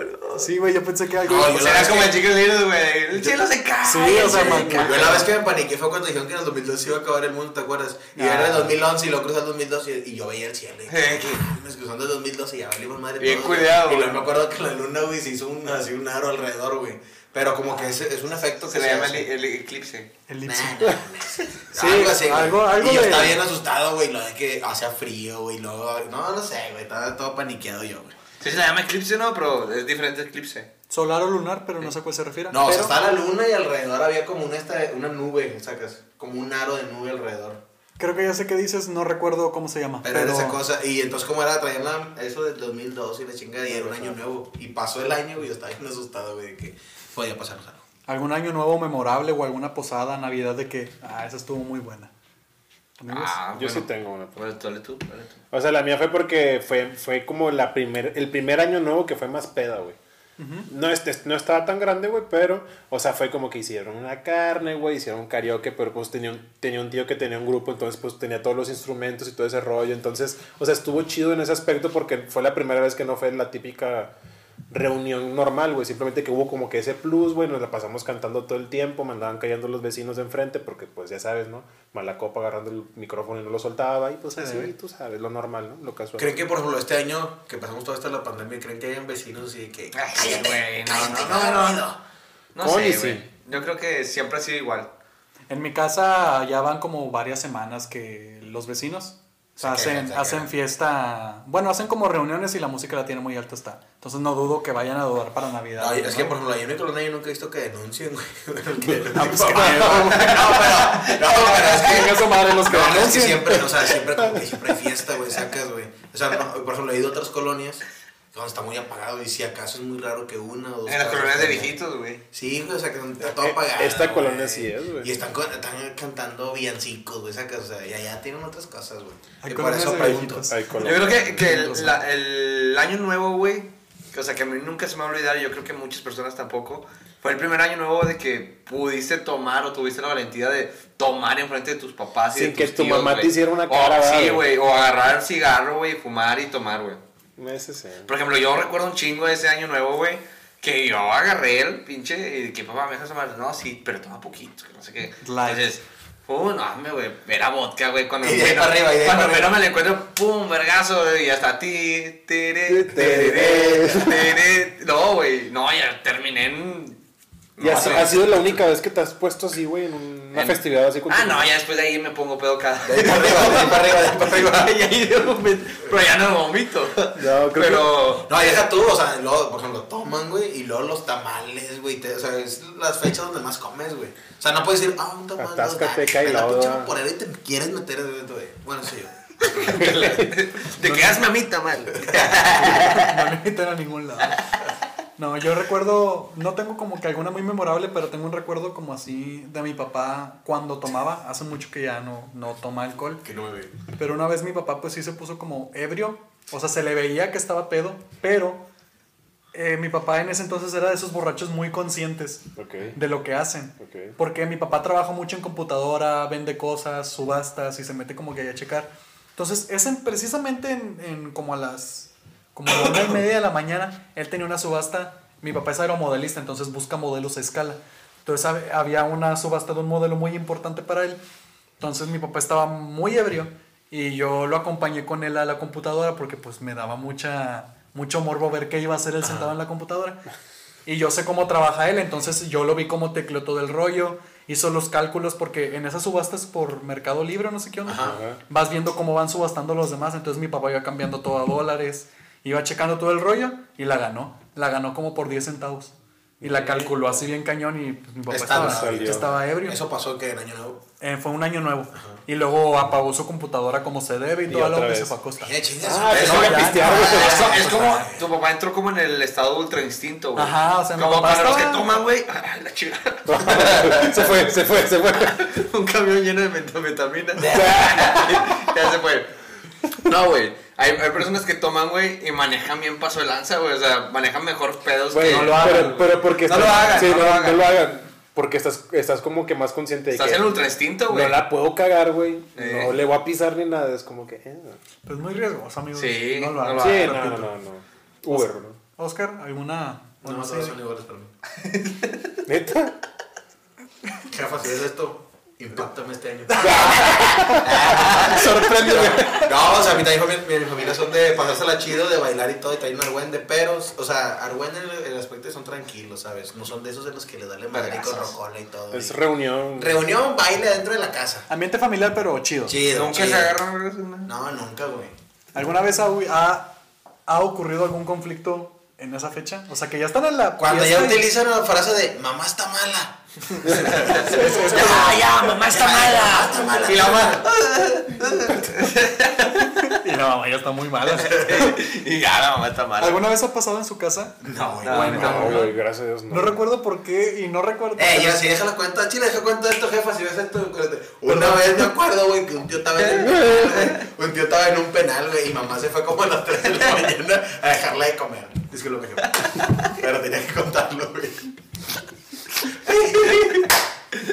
no. Sí, güey, yo pensé que algo... No, sea, vez como que- el chico Little, güey. El cielo se cae. Sí, o sea, man. Yo la vez que me paniqué fue cuando dijeron que en el 2002 se iba a acabar el mundo, ¿te acuerdas? Y Ah. era el 2011 y luego cruzó el 2012 y, y yo veía el cielo. Y Eh. me cruzando el 2012 y ya valimos madre Bien güey. cuidado, Y luego me acuerdo que la luna, güey, se hizo un, así un aro alrededor, güey. Pero como que es, es un efecto que Se le llama el, el eclipse. Nah. Sí, algo así, algo- algo y yo de- estaba bien asustado, güey, lo de que hacía frío, güey, luego, no, no sé, güey, estaba todo paniqueado yo, güey. Sí, se llama eclipse, no, pero es diferente eclipse. Solar o lunar, pero no sé a cuál se refiere. No, o sea, Pero estaba la luna y alrededor había como una, esta, una nube, sacas, como un aro de nube alrededor. Creo que ya sé qué dices, no recuerdo cómo se llama. Pero, era esa cosa, y entonces como era, traían la- eso del 2002 y la chingada, y era un año nuevo. Y pasó el año, güey, yo estaba bien asustado, güey, de que podía pasarnos algo. ¿Algún año nuevo memorable o alguna posada, Navidad de que, ah, esa estuvo muy buena? Ah, Yo bueno. sí tengo una. Bueno, dale tú, dale tú. O sea, la mía fue porque fue, fue como la primer, el primer año nuevo que fue más peda, güey. no, este, no estaba tan grande, güey, pero, o sea, fue como que hicieron una carne, güey, hicieron un karaoke, pero pues tenía un, tenía un tío que tenía un grupo, entonces pues tenía todos los instrumentos y todo ese rollo, entonces, o sea, estuvo chido en ese aspecto porque fue la primera vez que no fue la típica reunión normal, güey, simplemente que hubo como que ese plus, güey, nos la pasamos cantando todo el tiempo, mandaban callando los vecinos de enfrente, porque pues ya sabes, ¿no? Mala copa agarrando el micrófono y no lo soltaba, y pues así, tú sabes, lo normal, ¿no? Lo casual. ¿Creen que, por ejemplo, este año que pasamos toda esta la pandemia, creen que hayan vecinos y que. Ay, sí, güey, no, cállate, no, no, ruido"? no. No Connie, sé, güey. sí. Yo creo que siempre ha sido igual. En mi casa ya van como varias semanas que los vecinos o sea, Se quejan, hacen, se hacen fiesta. Bueno, hacen como reuniones y la música la tiene muy alta está. Entonces no dudo que vayan a dudar para Navidad. Es que, por ejemplo, en mi colonia yo nunca he visto que denuncien, güey. Que- Ah, pues, no, pero, no, pero es que. Su madre los que No, es que siempre, o sea, siempre, como que siempre hay fiesta, güey, sacas, güey. O sea, no, por ejemplo, he ido a otras colonias donde está muy apagado y si acaso es muy raro que una o dos. En las colonias de viejitos, güey. Sí, güey, o sea, que está todo apagado. Esta colonia sí es, güey. Y están, están cantando villancicos, güey, o sea, y allá tienen otras cosas, güey. Hay Y por eso pregunto. Yo creo que, que el, la- el año nuevo, güey, que, o sea, que a mí nunca se me va a olvidar, y yo creo que muchas personas tampoco, fue el primer año nuevo de que pudiste tomar o tuviste la valentía de tomar enfrente de tus papás y Sin de que tus tu tíos, mamá te hiciera una O- cara, Sí, ¿verdad? güey, o agarrar cigarro, güey, fumar y tomar, güey. Ese sí. Por ejemplo, yo recuerdo un chingo de ese año nuevo, güey, que yo agarré el pinche, y que papá me dejas tomar, no, sí, pero toma poquito, que no sé qué. Light. Entonces, uh, no, hombre, güey, era vodka, güey, cuando Y para arriba, cuando arriba. me la encuentro, pum, vergazo, güey, y hasta ti, tere, tere, tere. no, güey, no, ya terminé en... ¿Y ha, no ha sido la única vez que te has puesto así, güey, en una En- festividad así Ah, no, ya después de ahí me pongo pedo cada... De ahí para arriba, de ahí para arriba, de ahí para arriba. Y ahí de momento- pero ya no vomito. No, creo pero... No, deja tú, o sea, luego, por ejemplo, toman, güey, y luego los tamales, güey, te- o sea, es las fechas donde más comes, güey. O sea, no puedes decir, ah, un tamal, Atáscate, cae la pinche vaporera y te quieres meter dentro de, bueno, sí, yo. Te quedas mamita mal. No me invitan a ningún lado. No, yo recuerdo, no tengo como que alguna muy memorable, pero tengo un recuerdo como así de mi papá cuando tomaba. Hace mucho que ya no, no toma alcohol. Que no me ve. Pero una vez mi papá pues sí se puso como ebrio. O sea, se le veía que estaba pedo, pero eh, mi papá en ese entonces era de esos borrachos muy conscientes de lo que hacen. Porque mi papá trabaja mucho en computadora, vende cosas, subastas y se mete como que ahí a checar. Entonces, es en- precisamente en, en como a las como a una y media de la mañana, él tenía una subasta. Mi papá es aeromodelista, entonces busca modelos a escala. Entonces hab- había una subasta de un modelo muy importante para él. Entonces mi papá estaba muy ebrio y yo lo acompañé con él a la computadora porque pues me daba mucha mucho morbo ver qué iba a hacer él sentado en la computadora. Y yo sé cómo trabaja él, entonces yo lo vi cómo tecleó todo el rollo, hizo los cálculos porque en esas subastas por Mercado Libre, no sé qué onda, Ajá. vas viendo cómo van subastando los demás, entonces mi papá iba cambiando todo a dólares, iba checando todo el rollo y la ganó, la ganó como por 10 centavos. Y la calculó así bien cañón y pues, mi papá Estaba estaba, estaba ebrio. Eso pasó que en Año Nuevo. Eh, fue un año nuevo. Y luego apagó su computadora como se debe y, Y todo lo que se fue a acostar. Eh. Ah, eso, que no ya, me pistearon. no, Es, como tu papá entró como en el estado ultra instinto, güey. Ajá, o sea, mi como papá para los que estaba- toman, güey. ah, La chica. se fue, se fue, se fue. Un camión lleno de metanfetamina. ya se fue. No, güey. Hay, hay personas que toman, güey, y manejan bien paso de lanza, güey. O sea, manejan mejor pedos que. no lo hagan, pero, porque No estás- lo hagan, sí, no no, lo no hagan. lo hagan. Porque estás, estás como que más consciente de Estás que en el ultra instinto, güey. no la puedo cagar, güey. Eh. No le voy a pisar ni nada. Es como que. eh. Pues muy riesgoso, amigos. Sí, no lo no hagan. lo Sí, hagan, no, no, no, no. Uber, ¿no? Oscar, ¿alguna? No, no, todos son iguales para mí. ¿Neta? Jefa, si es esto, impactame este año. Sorpréndeme. No, o sea, mi, también, mi, mi familia son de pasársela chido, de bailar y todo, y traen argüende, pero, o sea, argüende en el, el aspecto de son tranquilos, ¿sabes? No son de esos de los que le dan Vergazos. rocola y todo. Es y- reunión. Reunión, baile dentro de la casa. Ambiente familiar, pero chido. Chido, Nunca chido. se agarran. No, nunca, güey. ¿Alguna vez ha, ha, ha ocurrido algún conflicto en esa fecha? O sea, que ya están en la. Cuando ya utilizan la frase de mamá está mala. Ya, ya, mamá está mala. Está mala. Y la mamá. La mamá ya está muy mala. y ya la mamá está mala. ¿Alguna vez ha pasado en su casa? No, güey. No, bueno, No, güey, gracias a Dios. No, No recuerdo por qué y no recuerdo. Eh, ya si deja la cuenta, chile, deja cuenta de esto, jefa, si ves esto. Una vez me acuerdo, güey, que un tío estaba en un penal, güey. Un tío estaba en un penal, güey, y mamá se fue como a las 3 de la mañana a dejarla de comer. Disculpe, jefa. Pero tenía que contarlo, güey.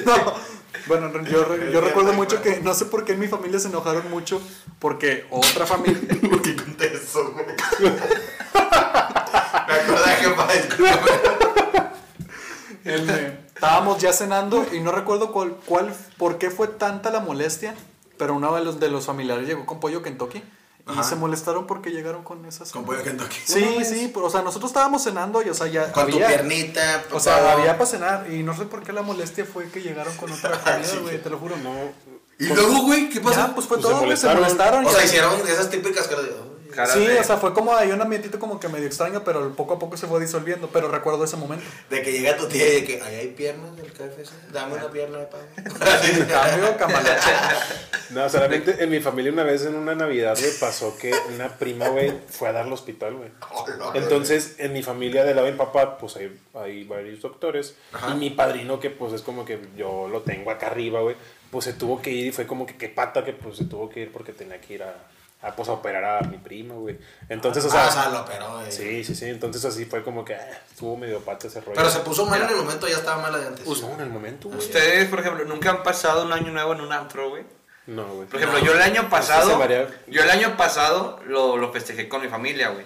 No. Bueno, yo, yo recuerdo mucho que no sé por qué en mi familia se enojaron mucho porque otra familia. ¿Por qué conté eso, güey? Me acordé, jefa, discúlpame. Este, estábamos ya cenando y no recuerdo cuál, cuál, por qué fue tanta la molestia, pero uno de los, de los familiares llegó con pollo Kentucky y Ajá. se molestaron porque llegaron con esas. Con pollo Kentucky. Sí, sí, pero, o sea, nosotros estábamos cenando y, o sea, ya Con tu piernita. o sea, había para cenar y no sé por qué la molestia fue que llegaron con otra comida, Sí. güey, te lo juro. no. ¿Y luego, güey? ¿Qué pasó? Ya, pues fue Pues se todo, se molestaron. molestaron. O y- sea, hicieron esas típicas caras de. "Ay". Caras Sí, de- o sea, fue como hay un ambientito como que medio extraño, pero poco a poco se fue disolviendo, pero recuerdo ese momento. De que llega tu tía y de que, ahí hay piernas del KFC, dame una pierna de pan. En cambio, cambalache. No, solamente en mi familia una vez en una Navidad, güey, pasó que una prima, güey, fue a dar al hospital, güey. Entonces, en mi familia del lado de mi papá, pues hay, hay varios doctores. Y mi padrino, que pues es como que yo lo tengo acá arriba, güey, pues se tuvo que ir y fue como que qué pata que pues se tuvo que ir porque tenía que ir a, a, pues, a operar a mi prima, güey. Entonces, o sea, Ah, o sea, lo operó, güey. sí, sí, sí. Entonces así fue como que ah, estuvo medio pata ese rollo. Pero se puso mal en el momento, ya estaba mala de antes. No, en el momento, güey. Ustedes, por ejemplo, nunca han pasado un año nuevo en un antro, güey. No, güey. Por ejemplo, No. yo el año pasado, yo el año pasado lo, lo festejé con mi familia, güey.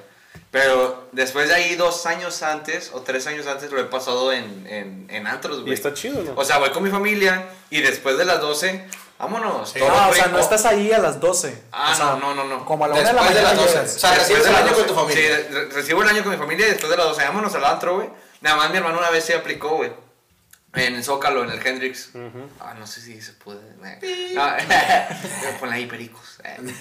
Pero después de ahí, dos años antes o tres años antes, lo he pasado en, en, en antros, Y güey. está chido, ¿no? O sea, voy con mi familia y después de las 12, vámonos. Sí. todo Ah, o sea, no estás ahí a las 12. Ah, O sea, no, no, no, no. Como a la una de la Después de mañana las 12. llegas. O sea, de el las año con 12, tu familia. Sí, re- recibo el año con mi familia y después de las 12, vámonos al antro, güey. Nada más mi hermano una vez se aplicó, güey. En el Zócalo, en el Hendrix. Ah, no sé si se puede. No, ponle ahí pericos. eh.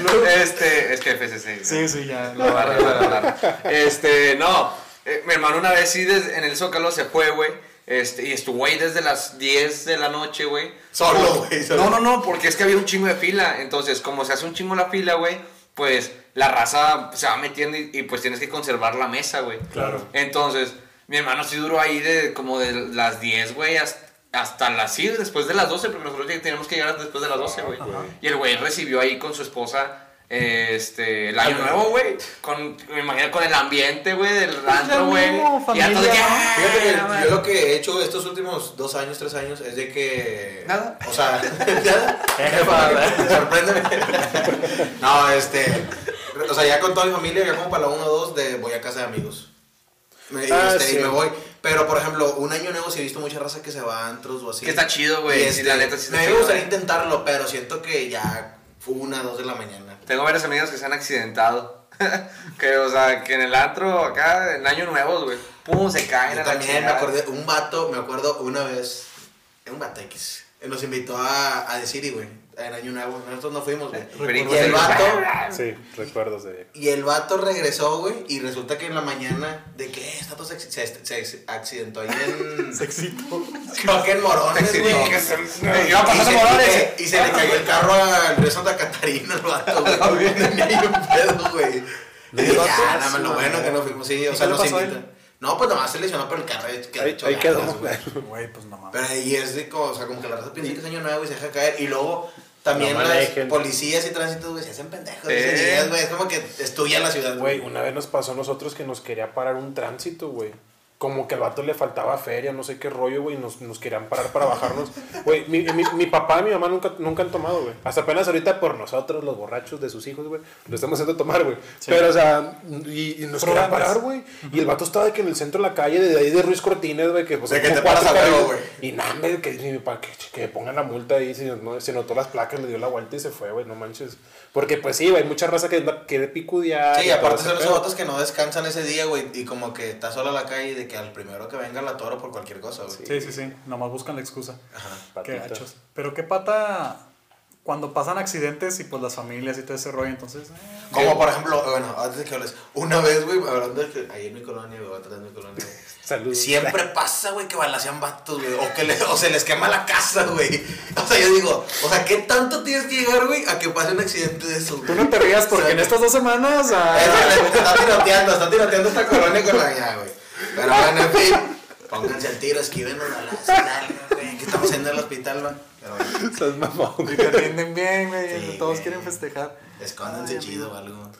No. este, es que FCC. Sí, sí, ya. La barra, la barra, la barra. Este, no. eh, mi hermano una vez sí en el Zócalo se fue, güey. Este, y estuvo ahí desde las 10 de la noche, güey. Solo, güey. No, no, no, porque es que había un chingo de fila. Entonces, como se hace un chingo la fila, güey, pues la raza se va metiendo y, y, pues tienes que conservar la mesa, güey. Claro. Entonces, mi hermano sí duró ahí de como de las 10, güey, hasta, hasta las sí, después de las 12, porque nosotros teníamos que llegar después de las 12, güey. Y el güey recibió ahí con su esposa. Este, el año nuevo, güey. Con, me imagino con el ambiente, güey, del antro, güey. mismo, Y ya que, familia. Fíjate "Ay, que la madre". yo lo que he hecho estos últimos dos años, tres años, es de que. Nada. O sea, nada. Sorpréndeme. No, este. O sea, ya con toda mi familia, ya como para la 1 o 2, de voy a casa de amigos. Me, Ah, este, sí. y me voy. Pero, por ejemplo, un año nuevo sí he visto mucha raza que se va a antros o así. Que está chido, güey. Sí, este, la neta sí está me chido, gustaría güey. intentarlo, pero siento que ya fue una, dos de la mañana. Tengo varios amigos que se han accidentado. que, o sea, que en el antro acá, en Año Nuevo, güey. Pum, se caen Yo a la también me acordé, un vato, me acuerdo una vez, un vato X, nos invitó a, a decir, güey, en Año Nuevo, nosotros no fuimos, güey. Y el de- vato, Sí, recuerdos de. y el vato regresó, güey, y resulta que en la mañana, ¿de qué? Esta tos se, se, se accidentó ahí en, Sexito. creo que en Morones, güey. Me iba Y pasando se, Morones. y se le cayó el carro al río Santa Catarina, el vato, güey. Tenía ahí un pedo, güey. Y ya, nada más lo bueno que no fuimos, sí, o ¿Y sea, nos invitan. No, pues nomás se lesionó por el carro, quedó Ahí, ahí quedó. güey. Güey, pues no mames. Pero ahí es de o sea, como que la raza piensa que es año nuevo y se deja caer. Y luego también No las manejen. policías y tránsitos, güey, se hacen pendejos. Dicen ideas, güey. Es como que estudia la ciudad, Güey, una vez nos pasó a nosotros que nos quería parar un tránsito, güey. Como que al vato le faltaba feria, no sé qué rollo, güey, nos, nos querían parar para bajarnos. Güey, mi, mi, mi papá y mi mamá nunca, nunca han tomado, güey. Hasta apenas ahorita por nosotros, los borrachos de sus hijos, güey, lo estamos haciendo tomar, güey. Pero, o sea, y, y nos querían parar, güey. Y el vato estaba de que en el centro de la calle, de ahí de Ruiz Cortines, güey, que pues De que como te paras güey. Y nada, güey, que, que, que pongan la multa ahí, se, no, se notó las placas, le dio la vuelta y se fue, güey, no manches. Porque, pues sí, güey, hay mucha raza que quiere picudear. Sí, y aparte son pedo. vatos que no descansan ese día, güey. Y como que está sola la calle de que al primero que venga la toro por cualquier cosa, güey. Sí, sí, sí. Nomás buscan la excusa. Ajá. Qué gachos. Pero qué pata. cuando pasan accidentes y pues las familias y todo ese rollo, entonces... eh, Como por ejemplo, bueno, antes de que hables, una vez, güey, hablando de que ahí en mi colonia, güey, atrás de mi colonia, güey, Saludos. Siempre pasa, güey, que balacean vatos, güey. O que le- o se les quema la casa, güey. O sea, yo digo, o sea, ¿qué tanto tienes que llegar, güey, a que pase un accidente de eso, güey? Tú no te rías porque en estas dos semanas... ah, Eso, está tiroteando, está tiroteando esta colonia con la mía, güey. Pero bueno, en fin, pónganse al tiro, esquiven balazos, dale, güey. Que estamos en el hospital, güey. Pero bueno, Estás mamón, y güey. que rinden bien, güey, Sí, todos güey. quieren festejar. escóndanse Ay, chido o algo.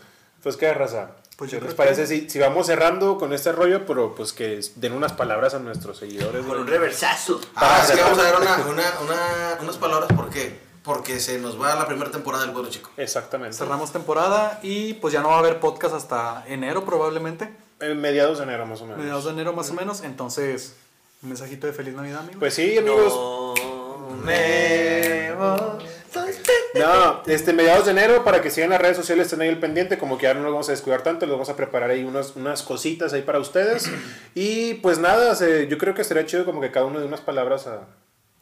Pues qué raza. Pues ¿Qué yo les creo parece que- si, si vamos cerrando con este rollo, pero pues que den unas palabras a nuestros seguidores? Con un reversazo. Ah, es que vamos a dar una, una, una, unas palabras, ¿por qué? Porque se nos va la primera temporada del Pueblo Chico. Exactamente. Cerramos temporada y pues ya no va a haber podcast hasta enero probablemente, En mediados de enero más o menos. mediados de enero más o menos, entonces un mensajito de feliz Navidad, amigos. Pues sí, amigos. No me voy. No, este, mediados de enero, para que sigan las redes sociales, estén ahí el pendiente, como que ya no nos vamos a descuidar tanto, les vamos a preparar ahí unas, unas cositas ahí para ustedes. Y pues nada, se- yo creo que sería chido como que cada uno de unas palabras a...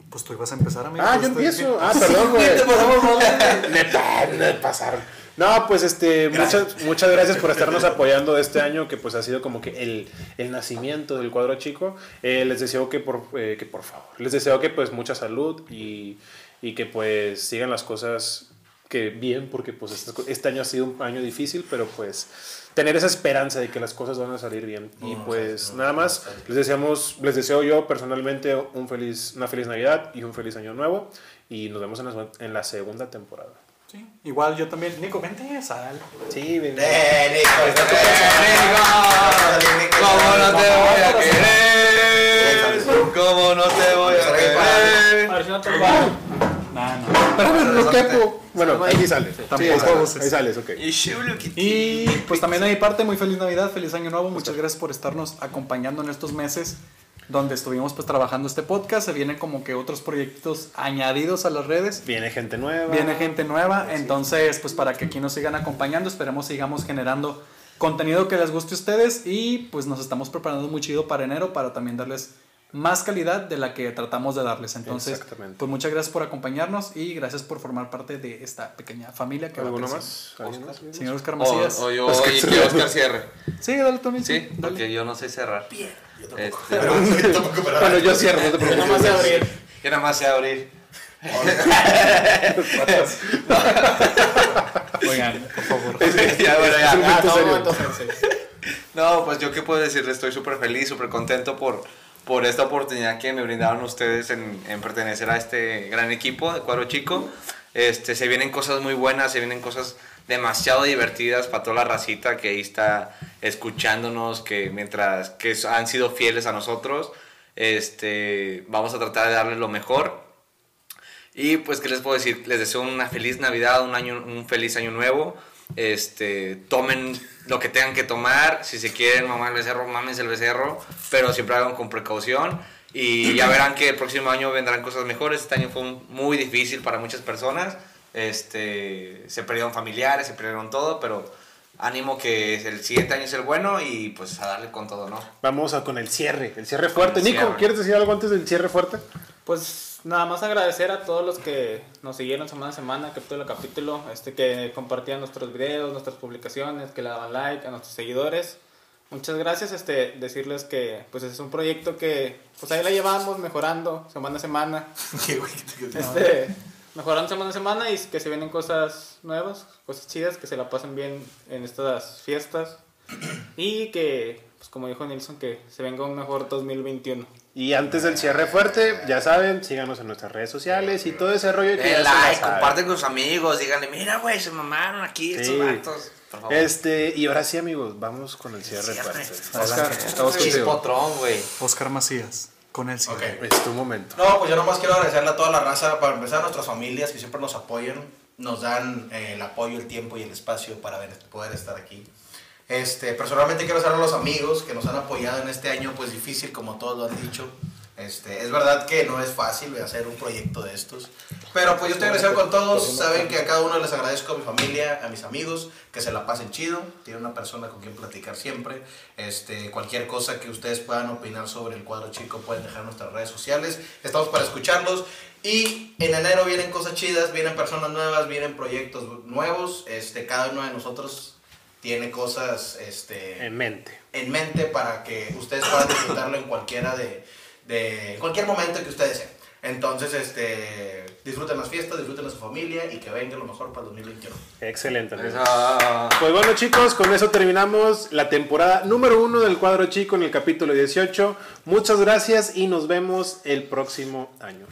Pues tú ibas a empezar, amigo. Ah, yo empiezo. Ah, perdón, güey. Te pasamos mal. Neta, no pasaron. No, pues este, muchas, muchas gracias por estarnos apoyando este año, que pues ha sido como que el, el nacimiento del cuadro chico. Eh, les deseo que por, eh, que por favor, les deseo que pues mucha salud y, y que pues sigan las cosas que bien, porque pues este, este año ha sido un año difícil, pero pues tener esa esperanza de que las cosas van a salir bien. Y No, pues no, nada más, no. les deseamos, les deseo yo personalmente un feliz, una feliz Navidad y un feliz año nuevo. Y nos vemos en la, en la segunda temporada. Sí, igual yo también. Nico, vente, sal. Sí, ven. Eh, Nico, está tu ¿Cómo no te voy a querer? ¿Cómo no te voy a querer? A ver si no te va. Nah, no. Espérame, no quepo. Bueno, ahí sale. Sí, Tampoco ahí sales. Ahí sales, ok. Y pues también de mi parte, muy feliz Navidad, feliz Año Nuevo. Muchas gracias por estarnos acompañando en estos meses donde estuvimos pues trabajando este podcast. Se vienen como que otros proyectos añadidos a las redes. Viene gente nueva. Viene gente nueva, entonces pues para que aquí nos sigan acompañando, esperemos sigamos generando contenido que les guste a ustedes y pues nos estamos preparando muy chido para enero para también darles más calidad de la que tratamos de darles. Entonces, Exactamente. pues muchas gracias por acompañarnos y gracias por formar parte de esta pequeña familia que va ¿Alguno creciendo. más? ¿Alguien más? Señor Oscar O, Macías. o yo, Oscar y que. Oscar cierre. Sí, dale también. Sí, Sí, dale. porque yo no sé cerrar. Yo tampoco. Este, Pero, yo tampoco, pero- Bueno, yo cierro, no te Yo preocupes. nomás sé abrir. Yo nada más sé abrir. Oigan, por favor. ya, bueno, ya. Es un Ah, no, entonces. No, pues yo qué puedo decirle, estoy súper feliz, súper contento por, por esta oportunidad que me brindaron ustedes en, en pertenecer a este gran equipo de Cuadro Chico. Este, se vienen cosas muy buenas, se vienen cosas demasiado divertidas para toda la racita que ahí está escuchándonos, que mientras que han sido fieles a nosotros, este, vamos a tratar de darles lo mejor. Y pues, ¿qué les puedo decir? Les deseo una feliz Navidad, un, año, un feliz año nuevo. Este, tomen lo que tengan que tomar. Si se quieren mamar el becerro, mámense el becerro. Pero siempre hagan con precaución. Y ya verán que el próximo año vendrán cosas mejores. Este año fue muy difícil para muchas personas. Este, se perdieron familiares, se perdieron todo, pero ánimo que el siguiente año es el bueno y pues a darle con todo, ¿no? Vamos a con el cierre. El cierre fuerte. El Nico, cierre. ¿quieres decir algo antes del cierre fuerte? Pues nada más agradecer a todos los que nos siguieron semana a semana, capítulo a capítulo, este, que compartían nuestros videos, nuestras publicaciones, que le daban like a nuestros seguidores. Muchas gracias, este, decirles que pues es un proyecto que pues ahí la llevamos mejorando semana a semana. Este, mejorando semana a semana y que se vienen cosas nuevas, cosas chidas, que se la pasen bien en estas fiestas y que, pues como dijo Nilsson, que se venga un mejor 2021. Y antes del cierre fuerte, ya saben, síganos en nuestras redes sociales y todo ese rollo que ya like, comparten con sus amigos, díganle, mira, güey, se mamaron aquí estos Sí. vatos. Por favor. Este, y ahora sí, amigos, vamos con el cierre Cierre. fuerte. Oscar, estamos. Chispotrón, güey. Oscar Macías, con el cierre. Ok. Es tu momento. No, pues yo nomás quiero agradecerle a toda la raza, para empezar a nuestras familias que siempre nos apoyan, nos dan eh, el apoyo, el tiempo y el espacio para ver- poder estar aquí. Este, personalmente quiero agradecer a los amigos que nos han apoyado en este año pues difícil, como todos lo han dicho. Este, es verdad que no es fácil hacer un proyecto de estos, pero pues yo estoy agradecido con todos, saben que a cada uno les agradezco a mi familia, a mis amigos, que se la pasen chido, tienen una persona con quien platicar siempre, este, cualquier cosa que ustedes puedan opinar sobre el cuadro chico pueden dejar en nuestras redes sociales, estamos para escucharlos. Y en enero vienen cosas chidas, vienen personas nuevas, vienen proyectos nuevos. Este, cada uno de nosotros tiene cosas este, En mente. en mente para que ustedes puedan disfrutarlo en cualquiera de, de cualquier momento que ustedes deseen. Entonces, este, disfruten las fiestas, disfruten a su familia y que venga lo mejor para el 2021. Excelente. Andrés. Esa- Pues bueno chicos, con eso terminamos la temporada número uno del cuadro chico en el capítulo 18. Muchas gracias y nos vemos el próximo año.